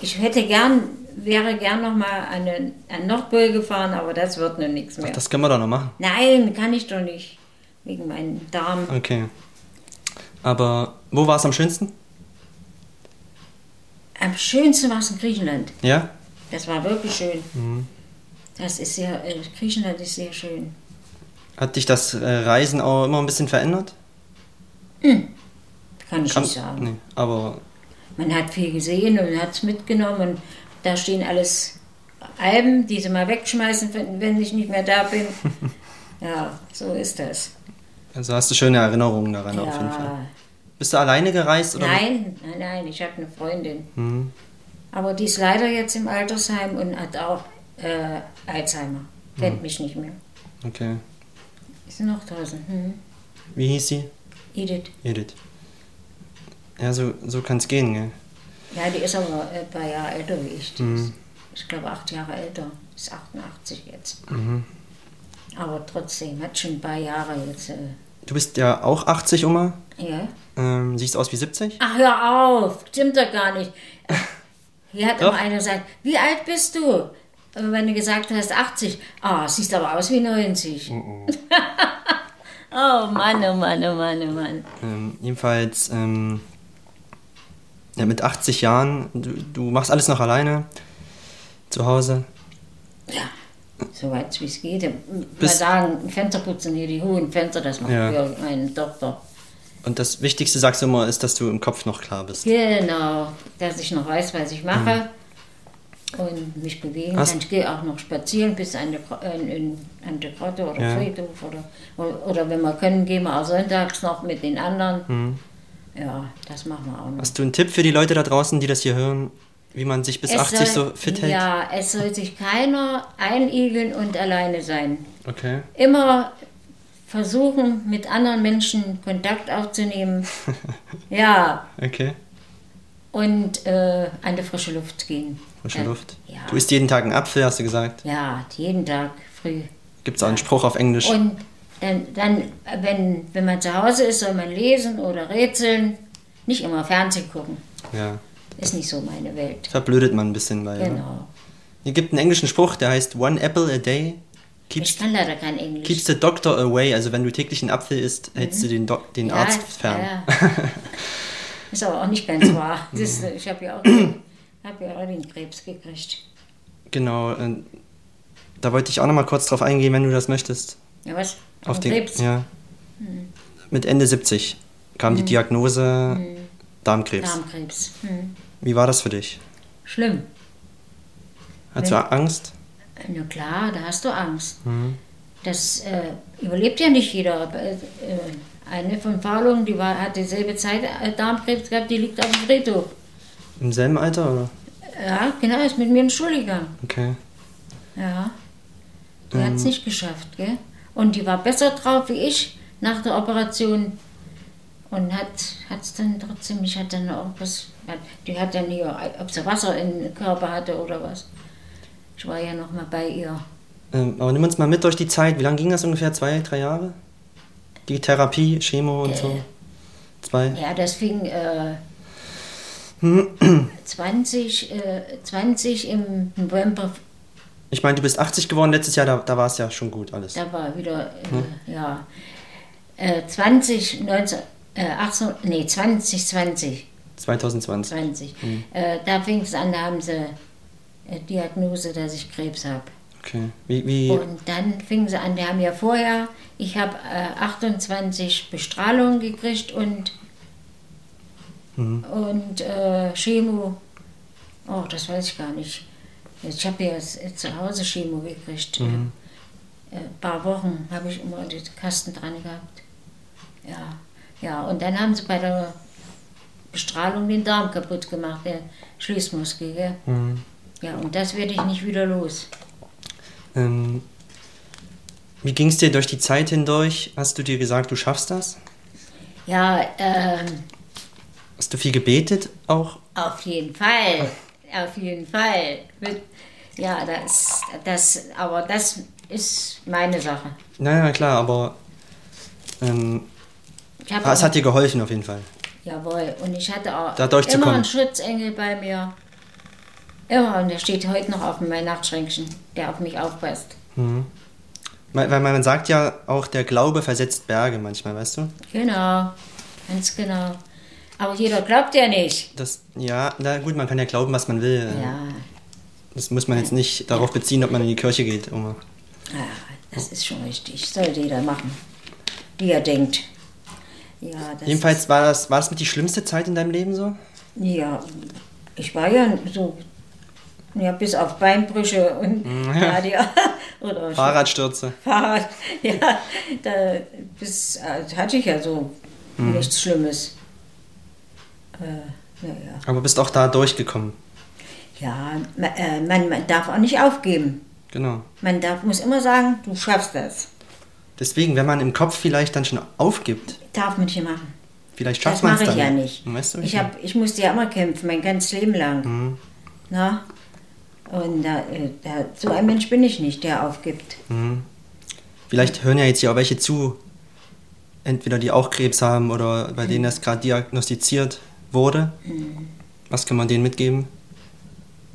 Speaker 2: Ich hätte gern, wäre gern noch mal an den Nordpol gefahren, aber das wird nun nichts mehr.
Speaker 1: Das können wir doch noch machen.
Speaker 2: Nein, kann ich doch nicht. Wegen meinem Darm.
Speaker 1: Okay. Aber wo war es am schönsten?
Speaker 2: Am schönsten war es in Griechenland.
Speaker 1: Ja?
Speaker 2: Das war wirklich schön.
Speaker 1: Mhm.
Speaker 2: Das ist sehr, äh, Griechenland ist sehr schön.
Speaker 1: Hat dich das äh, Reisen auch immer ein bisschen verändert?
Speaker 2: Kann ich
Speaker 1: Kann-
Speaker 2: nicht sagen.
Speaker 1: Nee, aber
Speaker 2: Man hat viel gesehen und hat es mitgenommen. Und da stehen alles Alben, die sie mal wegschmeißen, wenn, ich nicht mehr da bin. ja, so ist das.
Speaker 1: also hast du schöne Erinnerungen daran auf jeden Fall.
Speaker 2: Ja.
Speaker 1: Bist du alleine gereist oder?
Speaker 2: Nein, nein, nein, ich habe eine Freundin.
Speaker 1: Mhm.
Speaker 2: Aber die ist leider jetzt im Altersheim und hat auch äh, Alzheimer.
Speaker 1: Mhm.
Speaker 2: Kennt mich nicht mehr.
Speaker 1: Okay.
Speaker 2: Ist noch draußen. Hm.
Speaker 1: Wie hieß sie?
Speaker 2: Edith.
Speaker 1: Edith. Ja, so, so kann es gehen, gell?
Speaker 2: Ja, die ist aber äh, ein paar Jahre älter wie ich. Die
Speaker 1: Mhm.
Speaker 2: ist, ich glaube, acht Jahre älter. Ist 88 jetzt.
Speaker 1: Mhm.
Speaker 2: Aber trotzdem, hat schon ein paar Jahre jetzt. Äh,
Speaker 1: Du bist ja auch 80, Oma.
Speaker 2: ja.
Speaker 1: Ähm, siehst aus wie 70?
Speaker 2: Ach, hör auf! Stimmt doch gar nicht. Hier hat
Speaker 1: Doch.
Speaker 2: immer einer gesagt: Wie alt bist du? Und wenn du gesagt hast 80, ah, siehst aber aus wie 90. oh Mann, oh Mann, oh Mann, oh Mann.
Speaker 1: Ähm, jedenfalls, ähm, ja, mit 80 Jahren, du, du machst alles noch alleine zu Hause.
Speaker 2: Ja, soweit wie es geht. Mal sagen, Fenster putzen hier, die hohen Fenster, das macht
Speaker 1: Ja.
Speaker 2: für meine Tochter.
Speaker 1: Und das Wichtigste, sagst du immer, ist, dass du im Kopf noch klar bist.
Speaker 2: Genau, dass ich noch weiß, was ich mache und mich bewegen
Speaker 1: Hast-
Speaker 2: kann. Ich gehe auch noch spazieren bis an die, in, in, an die Grotte oder
Speaker 1: Ja.
Speaker 2: Friedhof oder, oder wenn wir können, gehen wir auch sonntags noch mit den anderen.
Speaker 1: Mhm.
Speaker 2: Ja, das machen wir auch noch.
Speaker 1: Hast du einen Tipp für die Leute da draußen, die das hier hören, wie man sich bis
Speaker 2: Es
Speaker 1: 80
Speaker 2: soll,
Speaker 1: so fit hält?
Speaker 2: Ja, es soll sich keiner einigeln und alleine sein.
Speaker 1: Okay.
Speaker 2: Immer versuchen, mit anderen Menschen Kontakt aufzunehmen. ja,
Speaker 1: Okay.
Speaker 2: und äh, an die frische Luft gehen.
Speaker 1: Frische
Speaker 2: Ja.
Speaker 1: Luft.
Speaker 2: Ja.
Speaker 1: Du isst jeden Tag einen Apfel, hast du gesagt.
Speaker 2: Ja, jeden Tag früh.
Speaker 1: Gibt es auch einen Spruch auf Englisch?
Speaker 2: Und dann, dann wenn, wenn man zu Hause ist, soll man lesen oder rätseln. Nicht immer Fernsehen gucken.
Speaker 1: Ja.
Speaker 2: Ist nicht so meine Welt.
Speaker 1: Verblödet man ein bisschen bei. Ne?
Speaker 2: Genau.
Speaker 1: Hier gibt einen englischen Spruch, der heißt One apple a day keeps,
Speaker 2: Ich kann leider kein Englisch.
Speaker 1: keeps the doctor away. Also wenn du täglich einen Apfel isst, hältst du den, Doc den
Speaker 2: Ja,
Speaker 1: Arzt fern.
Speaker 2: ja. Ist aber auch nicht ganz wahr. Das ich habe ja, auch den- hab ja auch den Krebs gekriegt.
Speaker 1: Genau. Da wollte ich auch noch mal kurz drauf eingehen, wenn du das möchtest.
Speaker 2: Ja, was?
Speaker 1: Auf
Speaker 2: Den Krebs?
Speaker 1: Ja.
Speaker 2: Hm.
Speaker 1: Mit Ende 70 kam die Diagnose Darmkrebs.
Speaker 2: Darmkrebs. Hm.
Speaker 1: Wie war das für dich?
Speaker 2: Schlimm.
Speaker 1: Hattest du Angst?
Speaker 2: Na klar, da hast du Angst.
Speaker 1: Mhm.
Speaker 2: Das äh, überlebt ja nicht jeder. Äh, eine von Paulung, die war, hat dieselbe Zeit äh, Darmkrebs gehabt, die liegt auf dem Friedhof.
Speaker 1: Im selben Alter, oder?
Speaker 2: Ja, genau, ist mit mir in die Schule gegangen.
Speaker 1: Okay.
Speaker 2: Ja. Die hat es
Speaker 1: Ähm.
Speaker 2: nicht geschafft, gell? Und die war besser drauf wie ich nach der Operation. Und hat es dann trotzdem, ich hatte dann auch was, die hat dann hier, ob sie Wasser im Körper hatte oder was. Ich war ja noch mal bei ihr.
Speaker 1: Ähm, aber nimm uns mal mit durch die Zeit. Wie lange ging das ungefähr? Zwei, drei Jahre? Die Therapie, Chemo und so? Zwei?
Speaker 2: Ja, das fing, äh, 20, äh, 20 im November,
Speaker 1: Ich meine, du bist 80 geworden letztes Jahr, da, da war es ja schon gut alles.
Speaker 2: da war wieder, äh, ja, äh, 20, 19, äh, 18, nee, 2020,
Speaker 1: 2020.
Speaker 2: 20. Äh, da fing es an, da haben sie äh, Diagnose, dass ich Krebs habe.
Speaker 1: Okay. Wie, wie,
Speaker 2: Und dann fingen sie an, die haben ja vorher, ich habe äh, 28 Bestrahlungen gekriegt und, und äh, Chemo, oh, das weiß ich gar nicht. Ich habe ja jetzt zu Hause Chemo gekriegt. Äh, Ein paar Wochen habe ich immer den Kasten dran gehabt. Ja, ja, und dann haben sie bei der Bestrahlung den Darm kaputt gemacht, der Schließmuskel. Gell?
Speaker 1: Mhm.
Speaker 2: Ja, und das werde ich nicht wieder los.
Speaker 1: ähm, wie ging es dir durch die Zeit hindurch? Hast du dir gesagt, du schaffst das?
Speaker 2: Ja, ähm,
Speaker 1: Hast du viel gebetet auch?
Speaker 2: Auf jeden Fall, auf jeden Fall. Ja, das, das, aber das ist meine Sache.
Speaker 1: Naja, klar, aber ähm, es hat dir geholfen auf jeden Fall.
Speaker 2: jawohl, und ich hatte auch immer einen Schutzengel bei mir. Immer, und der steht heute noch auf meinem Nachtschränkchen, der auf mich aufpasst.
Speaker 1: Weil, weil man sagt ja auch, der Glaube versetzt Berge manchmal, weißt du?
Speaker 2: Genau, ganz genau. Aber jeder glaubt ja nicht.
Speaker 1: Das, ja, na gut, man kann ja glauben, was man will.
Speaker 2: Ja,
Speaker 1: Das muss man jetzt nicht darauf beziehen, ob man in die Kirche geht. Oma.
Speaker 2: ja das ist schon richtig. Sollte jeder machen, wie er denkt. Ja,
Speaker 1: Jedenfalls war das, war das mit die schlimmste Zeit in deinem Leben so?
Speaker 2: Ja, ich war ja so, ja, bis auf Beinbrüche und ja. die, oder
Speaker 1: Fahrradstürze.
Speaker 2: Fahrrad, ja, da bis, äh, hatte ich ja so nichts Schlimmes. Äh, ja, ja.
Speaker 1: Aber bist auch da durchgekommen.
Speaker 2: ja man, äh, man, man darf auch nicht aufgeben.
Speaker 1: Genau.
Speaker 2: Man darf, muss immer sagen, du schaffst das.
Speaker 1: Deswegen, wenn man im Kopf vielleicht dann schon aufgibt,
Speaker 2: Darf man nicht machen.
Speaker 1: vielleicht
Speaker 2: Das
Speaker 1: schafft man es
Speaker 2: mache ich
Speaker 1: dann.
Speaker 2: ja nicht.
Speaker 1: Weißt du,
Speaker 2: Ich, hab, ich musste ja immer kämpfen, mein ganzes Leben lang.
Speaker 1: Mhm.
Speaker 2: Na? Und da, äh, da, so ein Mensch bin ich nicht, der aufgibt.
Speaker 1: Vielleicht hören ja jetzt hier auch welche zu, entweder die auch Krebs haben oder bei denen das gerade diagnostiziert wurde. Was kann man denen mitgeben?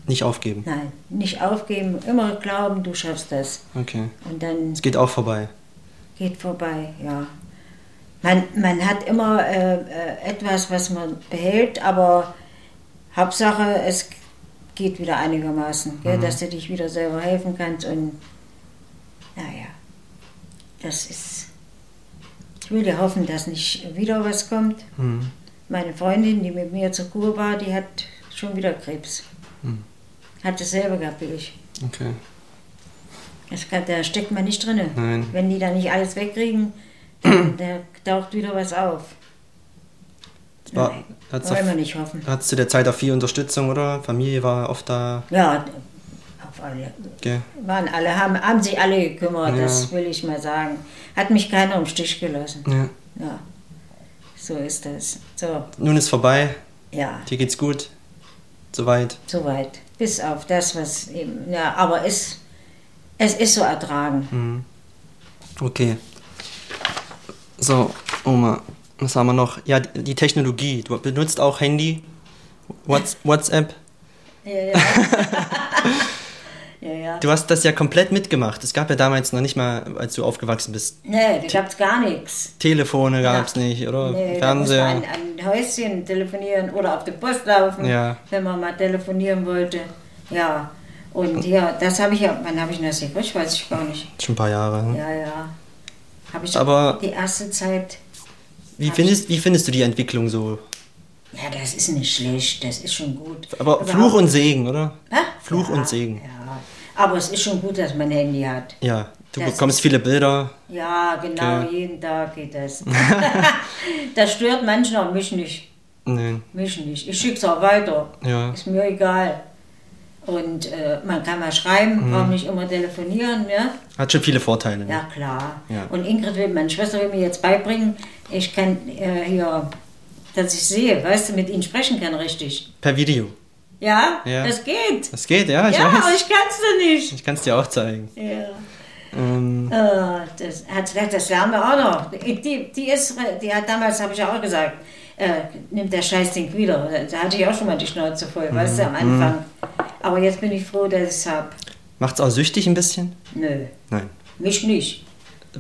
Speaker 1: Nicht aufgeben.
Speaker 2: Nein, nicht aufgeben, immer glauben, du schaffst das.
Speaker 1: Okay.
Speaker 2: Und dann
Speaker 1: Es geht auch vorbei.
Speaker 2: geht vorbei, ja. Man, man hat immer äh, äh, etwas, was man behält, aber Hauptsache, es geht wieder einigermaßen, gell, dass du dich wieder selber helfen kannst und naja, das ist. Ich will dir hoffen, dass nicht wieder was kommt.
Speaker 1: Mhm.
Speaker 2: Meine Freundin, die mit mir zur Kur war, die hat schon wieder Krebs. Hat dasselbe gehabt wie ich.
Speaker 1: Okay.
Speaker 2: Das kann, da steckt man nicht drin.
Speaker 1: Nein.
Speaker 2: Wenn die da nicht alles wegkriegen, dann da taucht wieder was auf.
Speaker 1: War,
Speaker 2: Nein, wollen wir nicht hoffen.
Speaker 1: hattest du der Zeit auch viel Unterstützung, oder? Familie war oft da.
Speaker 2: Ja, auf alle.
Speaker 1: Gell?
Speaker 2: Waren alle, haben, haben sich alle gekümmert,
Speaker 1: Ja.
Speaker 2: das will ich mal sagen. Hat mich keiner im Stich gelassen.
Speaker 1: Ja.
Speaker 2: Ja, so ist das. So,
Speaker 1: Nun ist vorbei,
Speaker 2: ja,
Speaker 1: dir geht's gut. Soweit.
Speaker 2: soweit. Bis auf das, was eben, ja, aber es, es ist so ertragen.
Speaker 1: Okay. So, Oma, was haben wir noch? Ja, die Technologie. Du benutzt auch Handy, Whats WhatsApp.
Speaker 2: Ja, ja. ja, ja.
Speaker 1: Du hast das ja komplett mitgemacht. Es gab ja damals noch nicht mal, als du aufgewachsen bist.
Speaker 2: Nee, da gab's gar nichts.
Speaker 1: Telefone gab's nicht, oder?
Speaker 2: Nee,
Speaker 1: Fernseher.
Speaker 2: man an Häuschen telefonieren oder auf die Post laufen,
Speaker 1: Ja.
Speaker 2: wenn man mal telefonieren wollte. Ja, und ja, das habe ich ja, wann habe ich denn das gekriegt, weiß ich gar nicht.
Speaker 1: Schon ein paar Jahre. ne?
Speaker 2: Ja, ja. Habe ich
Speaker 1: Aber-
Speaker 2: die erste Zeit,
Speaker 1: Wie, findest, wie findest du die Entwicklung so?
Speaker 2: ja, das ist nicht schlecht, das ist schon gut.
Speaker 1: Aber
Speaker 2: Überhaupt-
Speaker 1: Fluch und Segen, oder?
Speaker 2: Hä?
Speaker 1: Fluch
Speaker 2: ja,
Speaker 1: und Segen.
Speaker 2: Ja, aber es ist schon gut, dass man ein Handy hat.
Speaker 1: Ja, du
Speaker 2: Das
Speaker 1: bekommst viele Bilder.
Speaker 2: Ja, genau,
Speaker 1: Okay.
Speaker 2: jeden Tag geht das. das stört manchmal mich nicht.
Speaker 1: Nee,
Speaker 2: Mich nicht. Ich schicke es auch weiter.
Speaker 1: ja.
Speaker 2: Ist mir egal. Und äh, man kann mal schreiben,
Speaker 1: Mhm.
Speaker 2: braucht nicht immer telefonieren. Ja,
Speaker 1: Hat schon viele Vorteile. ne?
Speaker 2: ja klar.
Speaker 1: Ja.
Speaker 2: Und Ingrid will, meine Schwester will mir jetzt beibringen, ich kann äh, hier, dass ich sehe, weißt du, mit ihnen sprechen kann richtig.
Speaker 1: Per Video.
Speaker 2: Ja,
Speaker 1: Ja.
Speaker 2: das geht.
Speaker 1: Das geht, ja, ich
Speaker 2: ja, aber
Speaker 1: weiß.
Speaker 2: ich kann es nicht.
Speaker 1: Ich kann es dir auch zeigen.
Speaker 2: Ja.
Speaker 1: Ähm,
Speaker 2: Äh, das das lernen wir auch noch. Die, die, ist, die hat damals, habe ich ja auch gesagt, äh, nimmt der Scheißding wieder. Da hatte ich auch schon mal die Schnauze voll, weißt du, am Anfang. Aber jetzt bin ich froh, dass ich es habe.
Speaker 1: Macht's auch süchtig ein bisschen?
Speaker 2: Nö,
Speaker 1: Nein.
Speaker 2: mich nicht.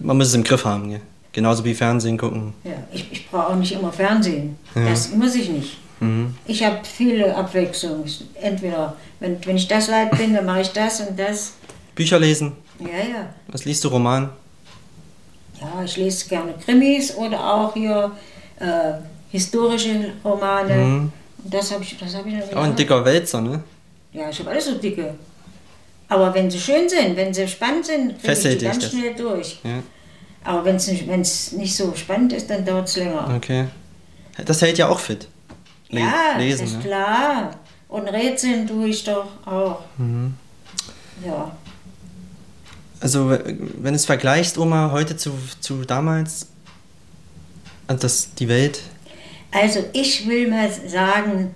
Speaker 1: Man muss es im Griff haben, gell? Genauso wie Fernsehen gucken.
Speaker 2: Ja, ich, ich brauche auch nicht immer Fernsehen. Das muss ich nicht.
Speaker 1: Mhm.
Speaker 2: Ich habe viele Abwechslung. Entweder, wenn, wenn ich das leid bin, dann mache ich das und das.
Speaker 1: Bücher lesen.
Speaker 2: Ja, ja.
Speaker 1: Was liest du Roman?
Speaker 2: Ja, ich lese gerne Krimis oder auch hier äh, historische Romane.
Speaker 1: Mhm.
Speaker 2: Das habe ich, das habe ich noch
Speaker 1: Auch ein dicker Wälzer, ne?
Speaker 2: Ja, ich habe alles so dicke. Aber wenn sie schön sind, wenn sie spannend sind, kriege ich die ganz
Speaker 1: das?
Speaker 2: schnell durch.
Speaker 1: Ja.
Speaker 2: Aber wenn es nicht, wenn's nicht so spannend ist, dann dauert es länger.
Speaker 1: Okay. Das hält ja auch fit.
Speaker 2: Ja,
Speaker 1: lesen,
Speaker 2: ist
Speaker 1: ne?
Speaker 2: klar. Und Rätseln tue ich doch auch.
Speaker 1: Mhm.
Speaker 2: Ja.
Speaker 1: Also, wenn du es vergleichst, Oma, heute zu, zu damals, das, die Welt,
Speaker 2: Also ich will mal sagen,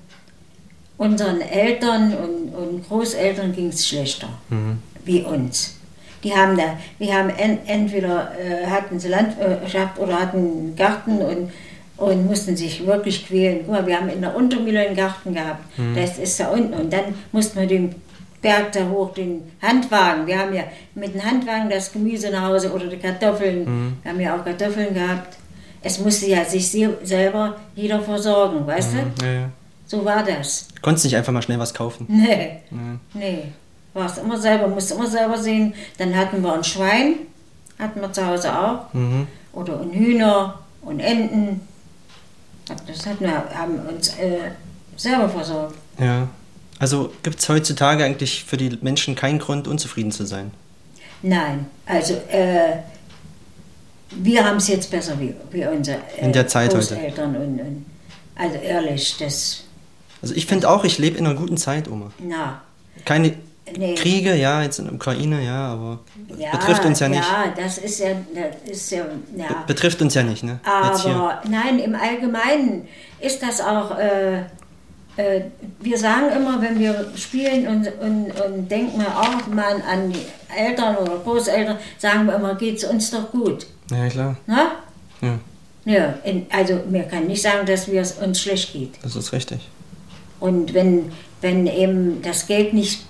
Speaker 2: unseren Eltern und, und Großeltern ging es schlechter
Speaker 1: Mhm.
Speaker 2: wie uns. Die haben da, wir haben en, entweder äh, hatten sie Landwirtschaft oder hatten einen Garten und, und mussten sich wirklich quälen. Guck mal, wir haben in der Untermühle einen Garten gehabt, das ist da unten und dann mussten wir den Berg da hoch, den Handwagen. Wir haben ja mit dem Handwagen das Gemüse nach Hause oder die Kartoffeln. Wir haben ja auch Kartoffeln gehabt. Es musste ja sich se- selber jeder versorgen, weißt du?
Speaker 1: ja, ja.
Speaker 2: So war das.
Speaker 1: konntest nicht einfach mal schnell was kaufen.
Speaker 2: Nee,
Speaker 1: Ja.
Speaker 2: nee. Warst immer selber, musst immer selber sehen. Dann hatten wir ein Schwein, hatten wir zu Hause auch.
Speaker 1: Mhm.
Speaker 2: Oder ein Hühner und Enten. Das hatten wir, haben uns äh, selber versorgt.
Speaker 1: Ja. Also gibt es heutzutage eigentlich für die Menschen keinen Grund, unzufrieden zu sein.
Speaker 2: Nein, also äh, wir haben es jetzt besser wie, wie unsere äh,
Speaker 1: In der Zeit heute.
Speaker 2: Großeltern. Und, und, also ehrlich, das,
Speaker 1: Also ich finde auch, ich lebe in einer guten Zeit, Oma.
Speaker 2: na,
Speaker 1: Keine
Speaker 2: nee.
Speaker 1: Kriege, ja, jetzt in der Ukraine, ja, aber
Speaker 2: Ja,
Speaker 1: betrifft uns ja nicht.
Speaker 2: Ja, das ist ja, das ist ja, ja.
Speaker 1: Betrifft uns ja nicht, ne?
Speaker 2: Aber nein, im Allgemeinen ist das auch, äh, äh, wir sagen immer, wenn wir spielen und, und, und denken wir auch mal an die Eltern oder Großeltern, sagen wir immer, geht es uns doch gut.
Speaker 1: Ja, klar.
Speaker 2: Na?
Speaker 1: Ja,
Speaker 2: Ja, in, also mir kann nicht sagen, dass wir es uns schlecht geht.
Speaker 1: das ist richtig.
Speaker 2: Und wenn, wenn eben das Geld nicht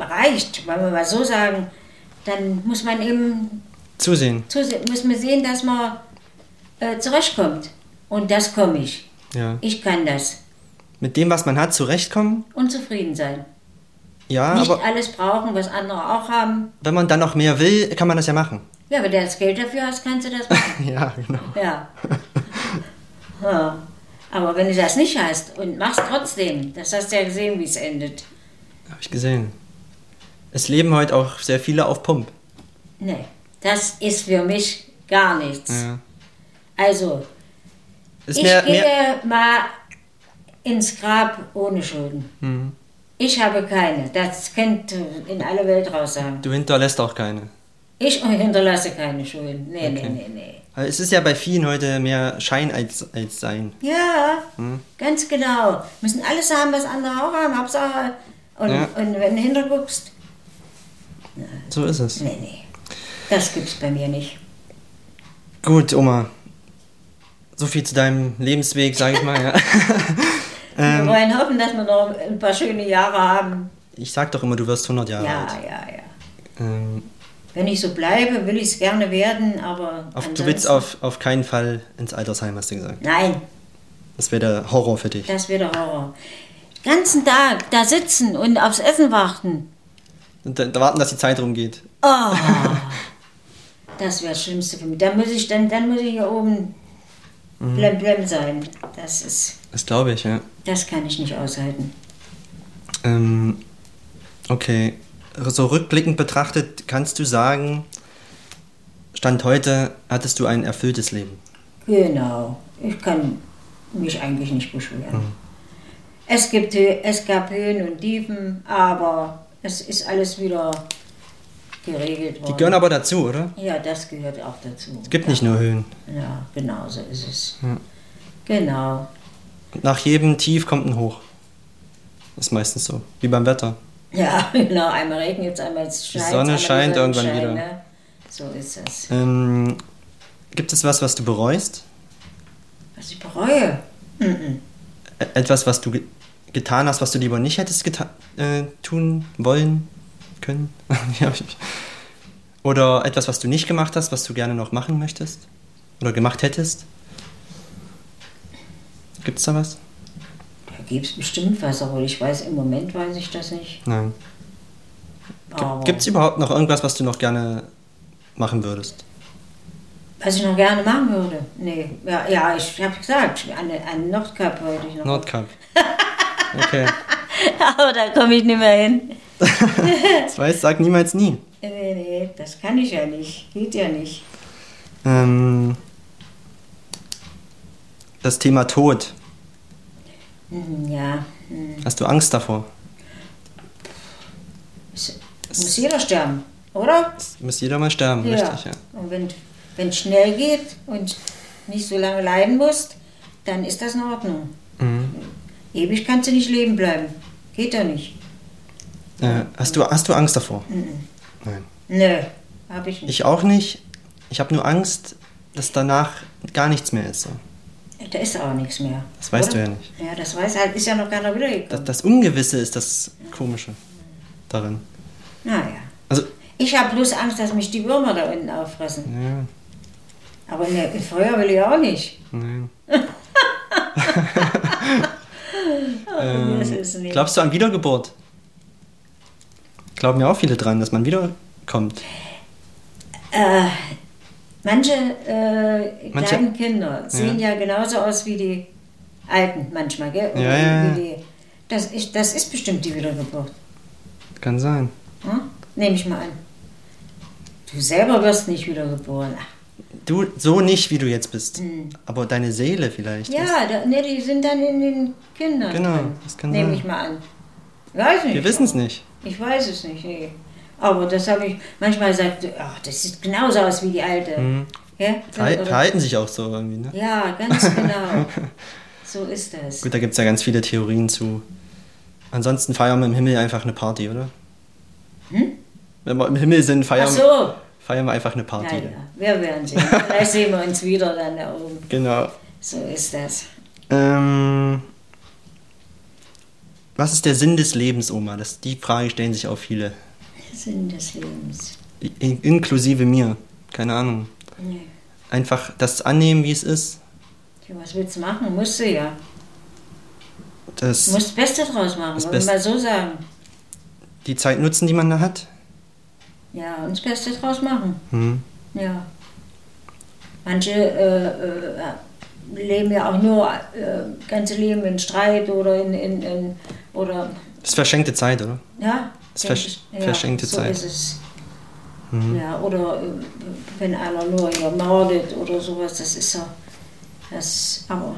Speaker 2: reicht, wollen wir mal so sagen, dann muss man eben
Speaker 1: Zusehen.
Speaker 2: zuse- muss man sehen, dass man äh, zurechtkommt. Und das komme ich.
Speaker 1: Ja.
Speaker 2: Ich kann das.
Speaker 1: Mit dem, was man hat, zurechtkommen.
Speaker 2: Und zufrieden sein.
Speaker 1: Ja,
Speaker 2: Nicht
Speaker 1: aber
Speaker 2: alles brauchen, was andere auch haben.
Speaker 1: wenn man dann noch mehr will, kann man das ja machen.
Speaker 2: Ja, wenn du das Geld dafür hast, kannst du das machen.
Speaker 1: ja, genau.
Speaker 2: ja. ja. Aber wenn du das nicht hast und machst trotzdem, das hast du ja gesehen, wie es endet.
Speaker 1: Habe ich gesehen. Es leben heute auch sehr viele auf Pump.
Speaker 2: Nee, das ist für mich gar nichts.
Speaker 1: Ja.
Speaker 2: Also,
Speaker 1: Ist
Speaker 2: ich
Speaker 1: mehr,
Speaker 2: gehe
Speaker 1: mehr,
Speaker 2: mal ins Grab ohne Schulden.
Speaker 1: Mhm.
Speaker 2: Ich habe keine. Das könnt in alle Welt raus sagen.
Speaker 1: du hinterlässt auch keine.
Speaker 2: Ich hinterlasse keine Schulden. Nee,
Speaker 1: Okay.
Speaker 2: nee, nee, nee.
Speaker 1: Es ist ja bei vielen heute mehr Schein als, als Sein.
Speaker 2: Ja,
Speaker 1: Hm?
Speaker 2: ganz genau. Müssen alles haben, was andere auch haben. Hauptsache. Und,
Speaker 1: Ja.
Speaker 2: und wenn du hinterguckst,
Speaker 1: So ist es.
Speaker 2: nee, nee. Das gibt's bei mir nicht.
Speaker 1: Gut, Oma. So viel zu deinem Lebensweg, sage ich mal. Ja.
Speaker 2: Wir
Speaker 1: ähm,
Speaker 2: wollen hoffen, dass wir noch ein paar schöne Jahre haben.
Speaker 1: ich sag doch immer, du wirst 100 Jahre
Speaker 2: Ja,
Speaker 1: alt.
Speaker 2: ja, ja.
Speaker 1: Ähm,
Speaker 2: Wenn ich so bleibe, will ich es gerne werden, aber.
Speaker 1: auf, du willst auf, auf keinen Fall ins Altersheim, hast du gesagt.
Speaker 2: Nein,
Speaker 1: Das wäre der Horror für dich.
Speaker 2: das wird der Horror. Den ganzen Tag da sitzen und aufs Essen warten.
Speaker 1: Und da, da warten, dass die Zeit rumgeht.
Speaker 2: Oh, das wäre das Schlimmste für mich. Dann muss ich, dann, dann muss ich hier oben
Speaker 1: Mhm.
Speaker 2: blem blem sein. Das ist,
Speaker 1: Das glaube ich, ja.
Speaker 2: das kann ich nicht aushalten.
Speaker 1: Ähm, okay. So rückblickend betrachtet, kannst du sagen, Stand heute hattest du ein erfülltes Leben.
Speaker 2: Genau. Ich kann mich eigentlich nicht beschweren.
Speaker 1: Mhm.
Speaker 2: Es, gibt, es gab Höhen und Tiefen, aber es ist alles wieder geregelt worden.
Speaker 1: Die gehören aber dazu, oder?
Speaker 2: ja, das gehört auch dazu.
Speaker 1: Es gibt nicht nur Höhen.
Speaker 2: Ja, genau so ist es.
Speaker 1: Ja.
Speaker 2: Genau.
Speaker 1: Und nach jedem Tief kommt ein Hoch. Ist meistens so. Wie beim Wetter.
Speaker 2: Ja, genau. Einmal regnet es, einmal scheint
Speaker 1: Die Sonne scheint irgendwann wieder.
Speaker 2: Ne? So ist es.
Speaker 1: Ähm, gibt es was, was du bereust?
Speaker 2: Was ich bereue?
Speaker 1: E- Etwas, was du getan hast, was du lieber nicht hättest äh, tun wollen, können? Oder etwas, was du nicht gemacht hast, was du gerne noch machen möchtest? Oder gemacht hättest? Gibt's da was?
Speaker 2: Da gibt es bestimmt was, aber ich weiß, im Moment weiß ich das nicht.
Speaker 1: Nein. Gibt es überhaupt noch irgendwas, was du noch gerne machen würdest?
Speaker 2: was ich noch gerne machen würde? Nee, ja, ja ich habe gesagt, eine, einen Nordkap wollte ich noch.
Speaker 1: Nordcup. Okay.
Speaker 2: aber da komme ich nicht mehr hin.
Speaker 1: Das weiß, sag niemals nie.
Speaker 2: Nee, nee, das kann ich ja nicht. Geht ja nicht.
Speaker 1: Ähm, das Thema Tod.
Speaker 2: Hm, Ja, hm.
Speaker 1: Hast du Angst davor?
Speaker 2: Es muss jeder sterben, oder?
Speaker 1: Es muss jeder mal sterben, richtig, ja.
Speaker 2: Und wenn es schnell geht und nicht so lange leiden musst, dann ist das in Ordnung.
Speaker 1: Mhm.
Speaker 2: Ewig kannst du nicht leben bleiben. Geht ja nicht.
Speaker 1: Äh, hast, du, hast du Angst davor? Nein.
Speaker 2: Nö, hab ich nicht.
Speaker 1: Ich auch nicht. Ich habe nur Angst, dass danach gar nichts mehr ist. So.
Speaker 2: Da ist auch nichts mehr.
Speaker 1: Das weißt
Speaker 2: oder?
Speaker 1: du ja nicht.
Speaker 2: Ja, das weiß halt, ist ja noch keiner
Speaker 1: Das,
Speaker 2: wiedergekommen.
Speaker 1: das Ungewisse ist das Komische darin.
Speaker 2: Naja.
Speaker 1: Also,
Speaker 2: Ich habe bloß Angst, dass mich die Würmer da unten auffressen.
Speaker 1: ja,
Speaker 2: Aber in Feuer will ich auch nicht.
Speaker 1: nein.
Speaker 2: Oh, nicht.
Speaker 1: Glaubst du an Wiedergeburt? Glauben ja auch viele dran, dass man wiederkommt.
Speaker 2: Äh, manche äh,
Speaker 1: Manche-
Speaker 2: kleinen Kinder sehen ja. genauso aus wie die Alten manchmal, gell? Oder
Speaker 1: Ja, ja,
Speaker 2: die, das, ist, das ist bestimmt die Wiedergeburt.
Speaker 1: Kann sein.
Speaker 2: Hm? Nehme ich mal an. Du selber wirst nicht wiedergeboren. Ach,
Speaker 1: Du, so nicht, wie du jetzt bist. Aber deine Seele vielleicht.
Speaker 2: Hm. Ja, da, ne, die sind dann in den Kindern.
Speaker 1: Genau,
Speaker 2: drin.
Speaker 1: das kann
Speaker 2: Nehme ich mal an. Weiß nicht.
Speaker 1: Wir wissen es nicht.
Speaker 2: Ich weiß es nicht, nee. Aber das habe ich manchmal gesagt, ach, das sieht genauso aus wie die alte. Ja?
Speaker 1: Verhal-
Speaker 2: Oder-
Speaker 1: Verhalten sich auch so irgendwie, ne?
Speaker 2: ja, ganz genau. so ist das.
Speaker 1: Gut, da gibt es ja ganz viele Theorien zu. Ansonsten feiern wir im Himmel einfach eine Party, oder? Wenn wir im Himmel sind,
Speaker 2: Ach
Speaker 1: feiern,
Speaker 2: so.
Speaker 1: Feiern wir einfach eine Party.
Speaker 2: Ja, ja, wir werden sehen. Vielleicht sehen wir uns wieder dann da oben.
Speaker 1: Genau.
Speaker 2: So ist das.
Speaker 1: Ähm, was ist der Sinn des Lebens, Oma? Das, die Frage stellen sich auch viele.
Speaker 2: Sinn des Lebens.
Speaker 1: In, inklusive mir. Keine Ahnung.
Speaker 2: Nee.
Speaker 1: Einfach das annehmen, wie es ist.
Speaker 2: Ja, was willst du machen? Musst du ja. Du
Speaker 1: Das,
Speaker 2: musst das Beste draus machen,
Speaker 1: Das
Speaker 2: wollen wir mal so sagen.
Speaker 1: die Zeit nutzen, die man da hat.
Speaker 2: Ja, und das Beste draus machen.
Speaker 1: Hm.
Speaker 2: Ja. Manche äh, äh, leben ja auch nur äh, ganze Leben in Streit oder in, in, in oder
Speaker 1: Das ist verschenkte Zeit, oder?
Speaker 2: ja.
Speaker 1: Das versch-
Speaker 2: ich. ja,
Speaker 1: verschenkte
Speaker 2: so
Speaker 1: Zeit.
Speaker 2: Ist es. Ja, oder äh, wenn einer nur hier mordet oder sowas, das ist ja das aber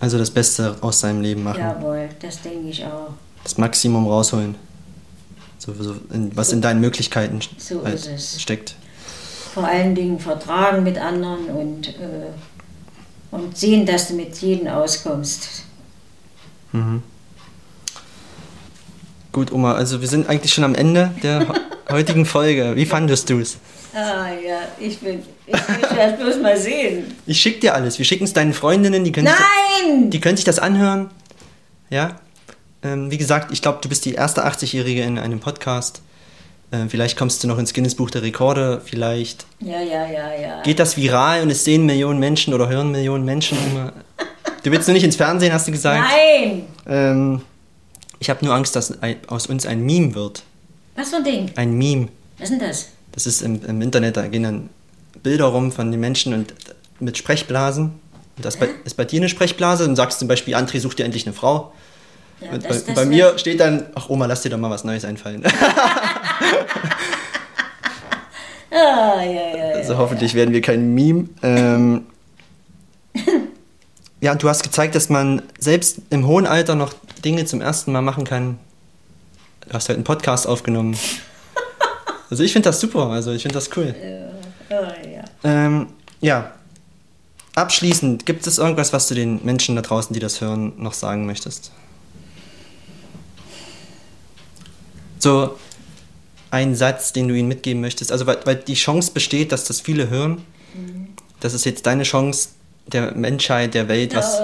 Speaker 1: Also das Beste aus seinem Leben machen.
Speaker 2: jawohl, das denke ich auch.
Speaker 1: Das Maximum rausholen. So, so in, was in deinen Möglichkeiten
Speaker 2: So
Speaker 1: halt steckt.
Speaker 2: Vor allen Dingen vertragen mit anderen und, äh, und sehen, dass du mit jedem auskommst.
Speaker 1: Mhm. Gut, Oma, also wir sind eigentlich schon am Ende der he- heutigen Folge. Wie fandest du es?
Speaker 2: Ah ja, ich bin. Ich möchte das bloß mal sehen.
Speaker 1: Ich schick dir alles. Wir schicken es deinen Freundinnen, die können, sich,
Speaker 2: Nein!
Speaker 1: die können sich das anhören. Ja. Ähm, wie gesagt, ich glaube, du bist die erste 80-Jährige in einem Podcast. Ähm, vielleicht kommst du noch ins Guinness Buch der Rekorde. Vielleicht
Speaker 2: Ja, ja, ja, ja.
Speaker 1: geht das viral und es sehen Millionen Menschen oder hören Millionen Menschen immer. Du willst nur nicht ins Fernsehen, hast du gesagt?
Speaker 2: Nein!
Speaker 1: Ähm, ich habe nur Angst, dass ein, aus uns ein Meme wird.
Speaker 2: Was für ein Ding?
Speaker 1: Ein Meme.
Speaker 2: Was ist denn das?
Speaker 1: Das ist im, im Internet, da gehen dann Bilder rum von den Menschen und mit Sprechblasen. Und das bei, ist bei dir eine Sprechblase und sagst zum Beispiel, André, such dir endlich eine Frau.
Speaker 2: Ja, das-
Speaker 1: bei,
Speaker 2: das
Speaker 1: bei mir steht dann, ach Oma, lass dir doch mal was Neues einfallen.
Speaker 2: Ah, ja, ja,
Speaker 1: also hoffentlich werden wir kein Meme. Ähm, ja, du hast gezeigt, dass man selbst im hohen Alter noch Dinge zum ersten Mal machen kann. Du hast heute einen Podcast aufgenommen. Also ich finde das super, also ich finde das cool.
Speaker 2: Ja.
Speaker 1: Ähm, ja. Abschließend, gibt es irgendwas, was du den Menschen da draußen, die das hören, noch sagen möchtest? So ein Satz, den du ihnen mitgeben möchtest. Also, weil, weil die Chance besteht, dass das viele hören. Das ist jetzt deine Chance, der Menschheit, der Welt, was,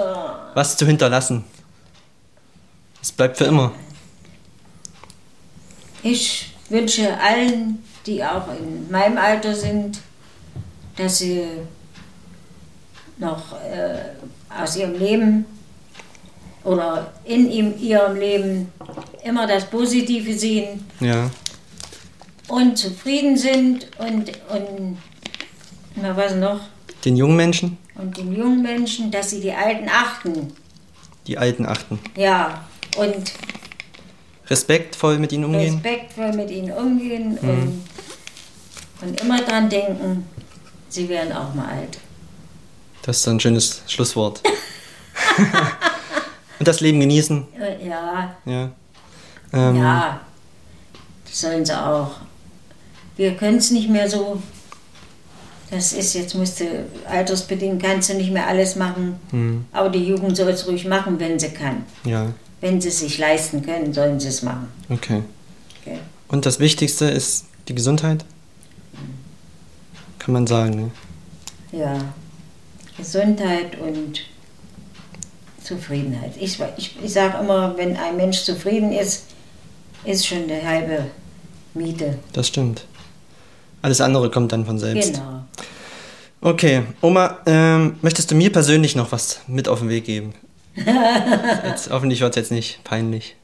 Speaker 1: was zu hinterlassen? Es bleibt für immer.
Speaker 2: Ich wünsche allen, die auch in meinem Alter sind, dass sie noch äh, aus ihrem Leben oder in ihm, ihrem Leben immer das Positive sehen
Speaker 1: Ja.
Speaker 2: und zufrieden sind und, und na, was noch?
Speaker 1: Den jungen Menschen,
Speaker 2: Und den jungen Menschen, dass sie die Alten achten.
Speaker 1: die Alten achten.
Speaker 2: Ja, und
Speaker 1: Respektvoll mit ihnen umgehen.
Speaker 2: respektvoll mit ihnen umgehen und, und immer dran denken, sie werden auch mal alt.
Speaker 1: Das ist ein schönes Schlusswort. Und das Leben genießen.
Speaker 2: Äh, Ja,
Speaker 1: Ja. Ähm,
Speaker 2: ja, das sollen sie auch. Wir können es nicht mehr so. Das ist jetzt, musste altersbedingt, kannst du nicht mehr alles machen.
Speaker 1: hm,
Speaker 2: Aber die Jugend soll es ruhig machen, wenn sie kann.
Speaker 1: ja,
Speaker 2: Wenn sie es sich leisten können, sollen sie es machen.
Speaker 1: okay.
Speaker 2: Okay?
Speaker 1: Und das Wichtigste ist die Gesundheit? Kann man sagen, ne?
Speaker 2: Ja, Gesundheit und Zufriedenheit. Ich, ich, ich sage immer, wenn ein Mensch zufrieden ist, ist schon die halbe Miete.
Speaker 1: Das stimmt. Alles andere kommt dann von selbst.
Speaker 2: Genau.
Speaker 1: Okay, Oma, ähm, möchtest du mir persönlich noch was mit auf den Weg geben? jetzt, hoffentlich wird es jetzt nicht peinlich.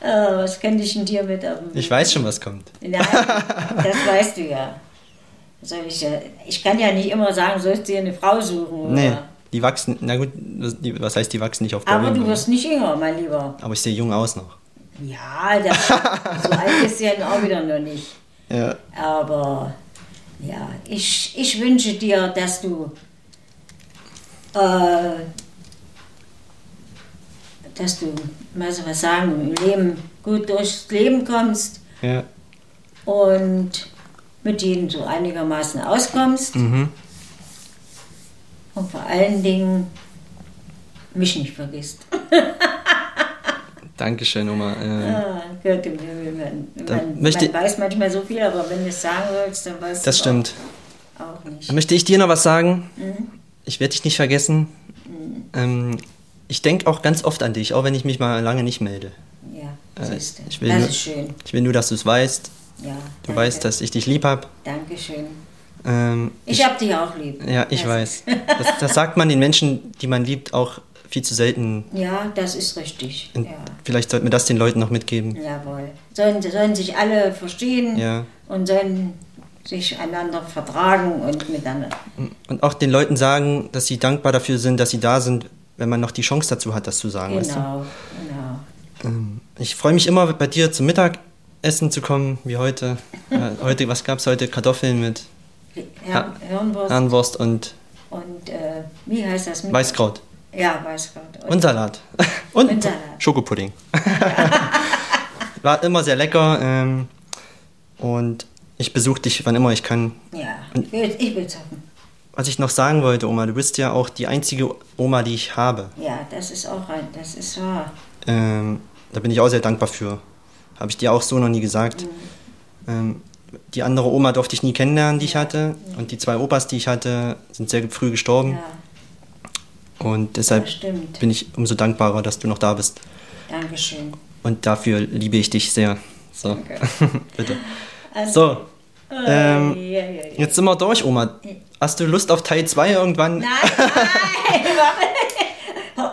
Speaker 2: Ah, was könnte ich denn dir mit auf den
Speaker 1: Ich weiß schon, was kommt.
Speaker 2: Nein, das weißt du ja. Ich, ich kann ja nicht immer sagen, sollst dir eine Frau suchen. Oder?
Speaker 1: Nee, die wachsen, na gut, die, was heißt, die wachsen nicht auf
Speaker 2: Aber
Speaker 1: Bäumen,
Speaker 2: du wirst nicht jünger, mein Lieber.
Speaker 1: aber ich sehe jung aus noch.
Speaker 2: Ja, das, so alt ist ja auch wieder noch nicht.
Speaker 1: Ja,
Speaker 2: Aber ja, ich, ich wünsche dir, dass du, äh, dass du, mal so was sagen, im Leben gut durchs Leben kommst
Speaker 1: ja.
Speaker 2: und mit jedem so einigermaßen auskommst
Speaker 1: Mhm.
Speaker 2: und vor allen Dingen mich nicht vergisst.
Speaker 1: Dankeschön, Oma. Äh,
Speaker 2: Ah, Gott im Himmel, man, man,
Speaker 1: möchte-
Speaker 2: man weiß manchmal so viel, aber wenn du es sagen willst, dann weißt
Speaker 1: das
Speaker 2: du
Speaker 1: stimmt.
Speaker 2: auch, auch nicht.
Speaker 1: Dann möchte ich dir noch was sagen. Ich werde dich nicht vergessen. Ähm, ich denke auch ganz oft an dich, auch wenn ich mich mal lange nicht melde.
Speaker 2: Ja,
Speaker 1: Äh,
Speaker 2: siehst du.
Speaker 1: ich will
Speaker 2: Das
Speaker 1: nur-
Speaker 2: ist schön.
Speaker 1: Ich will nur, dass du es weißt.
Speaker 2: Ja,
Speaker 1: Du weißt, dass ich dich lieb habe.
Speaker 2: Dankeschön.
Speaker 1: Ähm,
Speaker 2: Ich hab dich auch lieb.
Speaker 1: ja, ich
Speaker 2: Also,
Speaker 1: weiß. Das, das sagt man den Menschen, die man liebt, auch viel zu selten.
Speaker 2: Ja, das ist richtig. Ja.
Speaker 1: Vielleicht sollten wir das den Leuten noch mitgeben.
Speaker 2: Jawohl. Sollen, sollen sich alle verstehen
Speaker 1: Ja.
Speaker 2: und sollen sich einander vertragen und miteinander.
Speaker 1: Und auch den Leuten sagen, dass sie dankbar dafür sind, dass sie da sind, wenn man noch die Chance dazu hat, das zu sagen. Weißt du?
Speaker 2: Genau, genau.
Speaker 1: Ähm, Ich freue mich immer, bei dir zum Mittagessen zu kommen, wie heute. Äh, heute was gab es heute? Kartoffeln mit
Speaker 2: Her Hirnwurst
Speaker 1: Herrenwurst und
Speaker 2: und äh, wie heißt das? mit-
Speaker 1: Weißkraut.
Speaker 2: Ja, Weißkraut. Und,
Speaker 1: Und Salat. Und,
Speaker 2: Und Salat.
Speaker 1: Schokopudding. War immer sehr lecker. Ähm, und ich besuche dich, wann immer ich kann.
Speaker 2: ja, ich will, ich will zocken.
Speaker 1: Was ich noch sagen wollte, Oma, du bist ja auch die einzige Oma, die ich habe.
Speaker 2: Ja, das ist auch ein, das ist wahr.
Speaker 1: Ähm, da bin ich auch sehr dankbar für. Habe ich dir auch so noch nie gesagt. Ähm, die andere Oma durfte ich nie kennenlernen, die ich hatte. Und die zwei Opas, die ich hatte, sind sehr früh gestorben. Und deshalb bin ich umso dankbarer, dass du noch da bist.
Speaker 2: Dankeschön.
Speaker 1: Und dafür liebe ich dich sehr. So,
Speaker 2: Danke.
Speaker 1: bitte.
Speaker 2: Also,
Speaker 1: So, ähm, jetzt sind wir durch, Oma. Hast du Lust auf Teil 2 irgendwann?
Speaker 2: Nein, nein!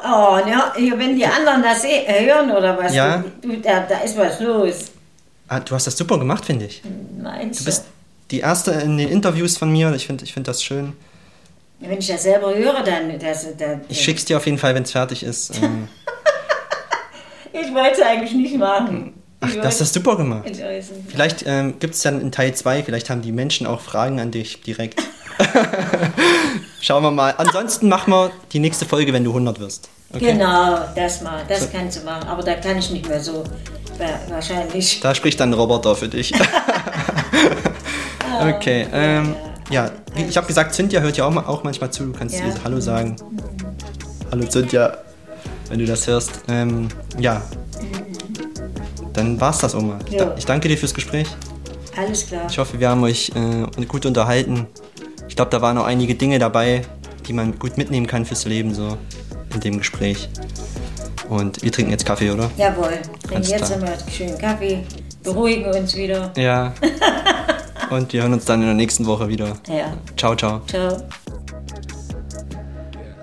Speaker 2: Oh, ja, hier, wenn die anderen das eh- hören oder was,
Speaker 1: Ja.
Speaker 2: du, du, da, da ist was los.
Speaker 1: Ah, du hast das super gemacht, finde ich.
Speaker 2: Meinst
Speaker 1: Du bist die erste in den Interviews von mir. Ich finde ich find das schön.
Speaker 2: Wenn ich das selber höre, dann. Das, das,
Speaker 1: Ich schick's dir auf jeden Fall, wenn es fertig ist. Ähm,
Speaker 2: Ich wollte es eigentlich nicht machen.
Speaker 1: ach, das hast du super gemacht. Vielleicht ähm, gibt es dann in Teil 2, vielleicht haben die Menschen auch Fragen an dich direkt. Schauen wir mal. Ansonsten machen wir die nächste Folge, wenn du 100 wirst. Okay?
Speaker 2: Genau, das mal, das kannst du machen. Aber da kann ich nicht mehr so. wa- Wahrscheinlich.
Speaker 1: Da spricht dann ein Roboter für dich. okay, ähm, ja, ich habe gesagt, Cynthia hört ja auch, mal, auch manchmal zu. Du kannst
Speaker 2: Ja.
Speaker 1: ihr Hallo sagen. Hallo Cynthia, wenn du das hörst. Ähm, ja, dann war's das, Oma. Ich,
Speaker 2: Ja.
Speaker 1: ich danke dir fürs Gespräch.
Speaker 2: Alles klar.
Speaker 1: Ich hoffe, wir haben euch äh, gut unterhalten. Glaube, da waren auch einige Dinge dabei, die man gut mitnehmen kann fürs Leben, so in dem Gespräch. Und wir trinken jetzt Kaffee, oder?
Speaker 2: Jawohl, trinken jetzt
Speaker 1: klar.
Speaker 2: einmal schön Kaffee, beruhigen uns wieder.
Speaker 1: Ja. Und wir hören uns dann in der nächsten Woche wieder.
Speaker 2: Ja,
Speaker 1: Ciao, ciao.
Speaker 2: ciao.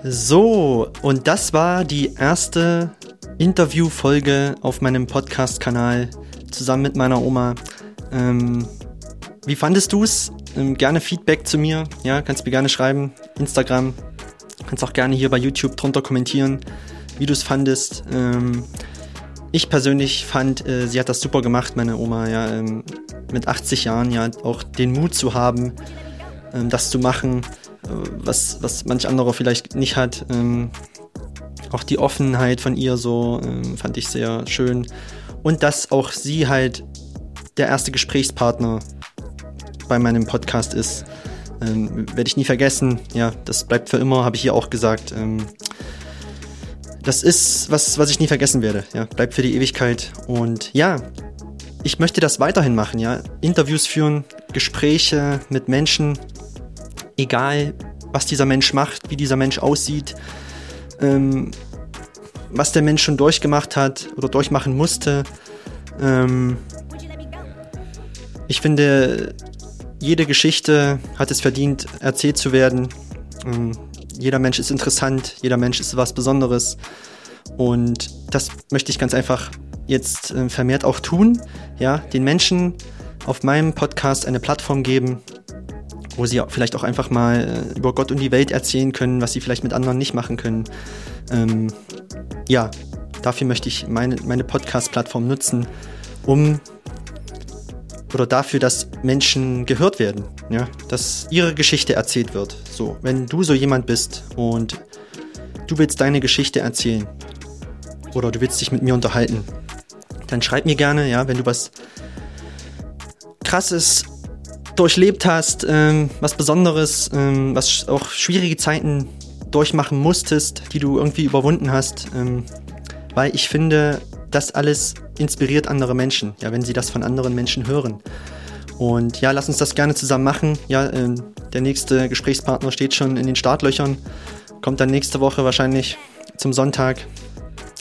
Speaker 1: So, und das war die erste Interviewfolge auf meinem Podcast-Kanal zusammen mit meiner Oma. Ähm, wie fandest du's? Ähm, gerne Feedback zu mir. Ja, kannst mir gerne schreiben. Instagram. Kannst auch gerne hier bei YouTube drunter kommentieren, wie du es fandest. Ähm, ich persönlich fand, äh, sie hat das super gemacht, meine Oma, ja, ähm, mit 80 Jahren ja auch den Mut zu haben, ähm, das zu machen, äh, was, was manch anderer vielleicht nicht hat. Ähm, auch die Offenheit von ihr so ähm, fand ich sehr schön. Und dass auch sie halt der erste Gesprächspartner bei meinem Podcast ist. Ähm, Werde ich nie vergessen. Ja, das bleibt für immer, habe ich hier auch gesagt. Ähm, das ist was, was ich nie vergessen werde. Ja, bleibt für die Ewigkeit. Und ja, ich möchte das weiterhin machen. Ja, Interviews führen, Gespräche mit Menschen, egal was dieser Mensch macht, wie dieser Mensch aussieht, ähm, was der Mensch schon durchgemacht hat oder durchmachen musste. Ähm, ich finde, jede Geschichte hat es verdient, erzählt zu werden. Ähm, jeder Mensch ist interessant, jeder Mensch ist was Besonderes. Und das möchte ich ganz einfach jetzt äh, vermehrt auch tun. Ja, den Menschen auf meinem Podcast eine Plattform geben, wo sie vielleicht auch einfach mal äh, über Gott und die Welt erzählen können, was sie vielleicht mit anderen nicht machen können. Ähm, ja, dafür möchte ich meine, meine Podcast-Plattform nutzen, um oder dafür, dass Menschen gehört werden, ja, dass ihre Geschichte erzählt wird. So, wenn du so jemand bist und du willst deine Geschichte erzählen oder du willst dich mit mir unterhalten, dann schreib mir gerne, ja, wenn du was krasses durchlebt hast, ähm, was Besonderes, ähm, was auch schwierige Zeiten durchmachen musstest, die du irgendwie überwunden hast, ähm, weil ich finde, das alles inspiriert andere Menschen, ja, wenn sie das von anderen Menschen hören. Und ja, lass uns das gerne zusammen machen. Ja, ähm, der nächste Gesprächspartner steht schon in den Startlöchern, kommt dann nächste Woche wahrscheinlich zum Sonntag.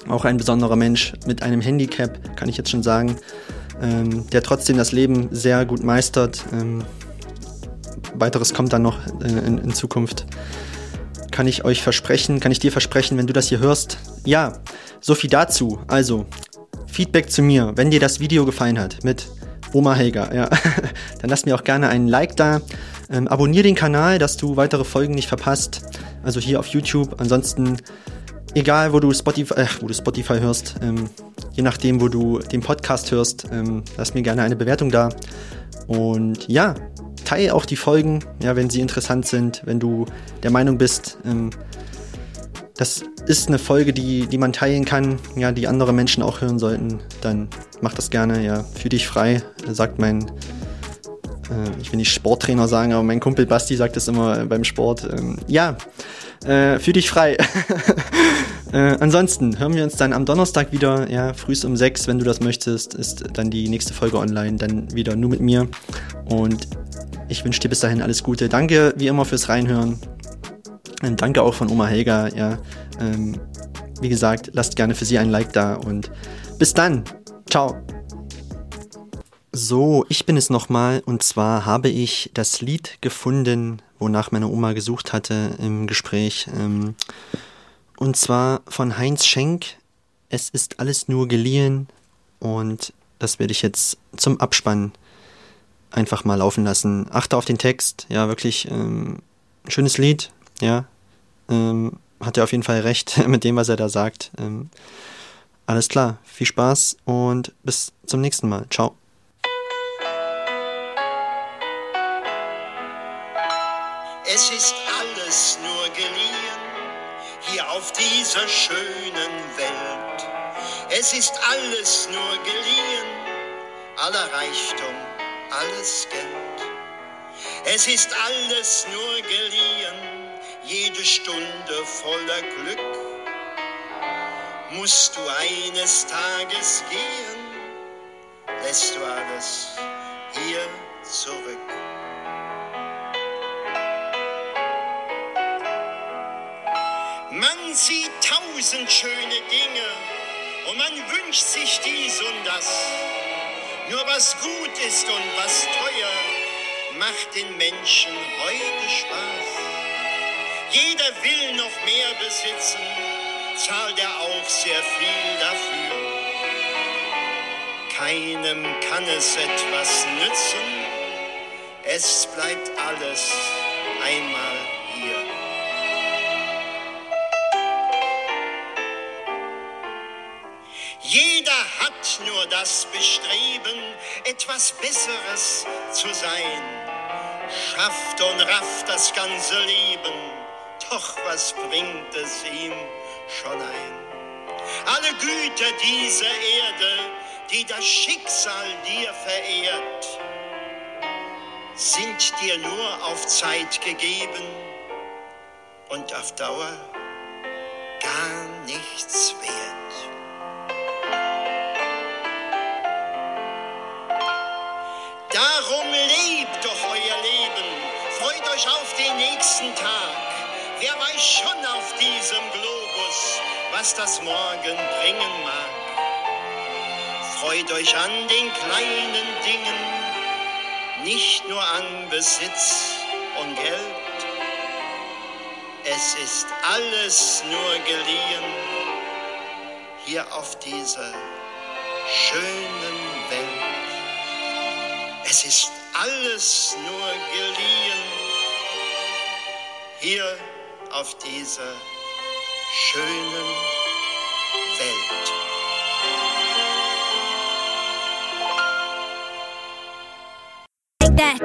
Speaker 1: Auch ein besonderer Mensch mit einem Handicap, kann ich jetzt schon sagen, ähm, der trotzdem das Leben sehr gut meistert. Ähm, weiteres kommt dann noch äh, in, in Zukunft. Kann ich euch versprechen, kann ich dir versprechen, wenn du das hier hörst. Ja, so viel dazu. Also, Feedback zu mir, wenn dir das Video gefallen hat mit Oma Helga, ja, dann lass mir auch gerne einen Like da. Ähm, abonnier den Kanal, dass du weitere Folgen nicht verpasst. Also hier auf YouTube. Ansonsten, egal wo du Spotify, äh, wo du Spotify hörst, ähm, je nachdem, wo du den Podcast hörst, ähm, lass mir gerne eine Bewertung da. Und ja, teile auch die Folgen, ja, wenn sie interessant sind, wenn du der Meinung bist, ähm, das ist eine Folge, die, die man teilen kann, ja, die andere Menschen auch hören sollten, dann mach das gerne, ja, fühl dich frei, sagt mein, äh, ich will nicht Sporttrainer sagen, aber mein Kumpel Basti sagt das immer beim Sport, ähm, ja, äh, fühl dich frei. äh, ansonsten hören wir uns dann am Donnerstag wieder, ja, frühs um sechs, wenn du das möchtest, ist dann die nächste Folge online, dann wieder nur mit mir und ich wünsche dir bis dahin alles Gute. Danke wie immer fürs Reinhören. Und danke auch von Oma Helga. Ja, ähm, wie gesagt, lasst gerne für sie ein Like da und bis dann. Ciao. So, ich bin es nochmal und zwar habe ich das Lied gefunden, wonach meine Oma gesucht hatte im Gespräch. Ähm, und zwar von Heinz Schenk. Es ist alles nur geliehen und das werde ich jetzt zum Abspann einfach mal laufen lassen. Achte auf den Text, ja, wirklich ähm, schönes Lied, ja. Ähm, hat er auf jeden Fall recht mit dem, was er da sagt. Ähm, alles klar, viel Spaß und bis zum nächsten Mal. Ciao.
Speaker 3: Es ist alles nur geliehen, hier auf dieser schönen Welt. Es ist alles nur geliehen, aller Reichtum, alles Geld. Es ist alles nur geliehen, jede Stunde voller Glück. Musst du eines Tages gehen, lässt du alles hier zurück. Man sieht tausend schöne Dinge und man wünscht sich dies und das. Nur was gut ist und was teuer, macht den Menschen heute Spaß. Jeder will noch mehr besitzen, zahlt er auch sehr viel dafür. Keinem kann es etwas nützen, es bleibt alles einmal Jeder hat nur das Bestreben, etwas Besseres zu sein. Schafft und rafft das ganze Leben, doch was bringt es ihm schon ein? Alle Güter dieser Erde, die das Schicksal dir verehrt, sind dir nur auf Zeit gegeben und auf Dauer gar nichts wert. Darum lebt doch euer Leben, freut euch auf den nächsten Tag. Wer weiß schon auf diesem Globus, was das Morgen bringen mag. Freut euch an den kleinen Dingen, nicht nur an Besitz und Geld. Es ist alles nur geliehen hier auf dieser schönen Welt. Es ist alles nur geliehen hier auf dieser schönen Welt.
Speaker 4: Like that.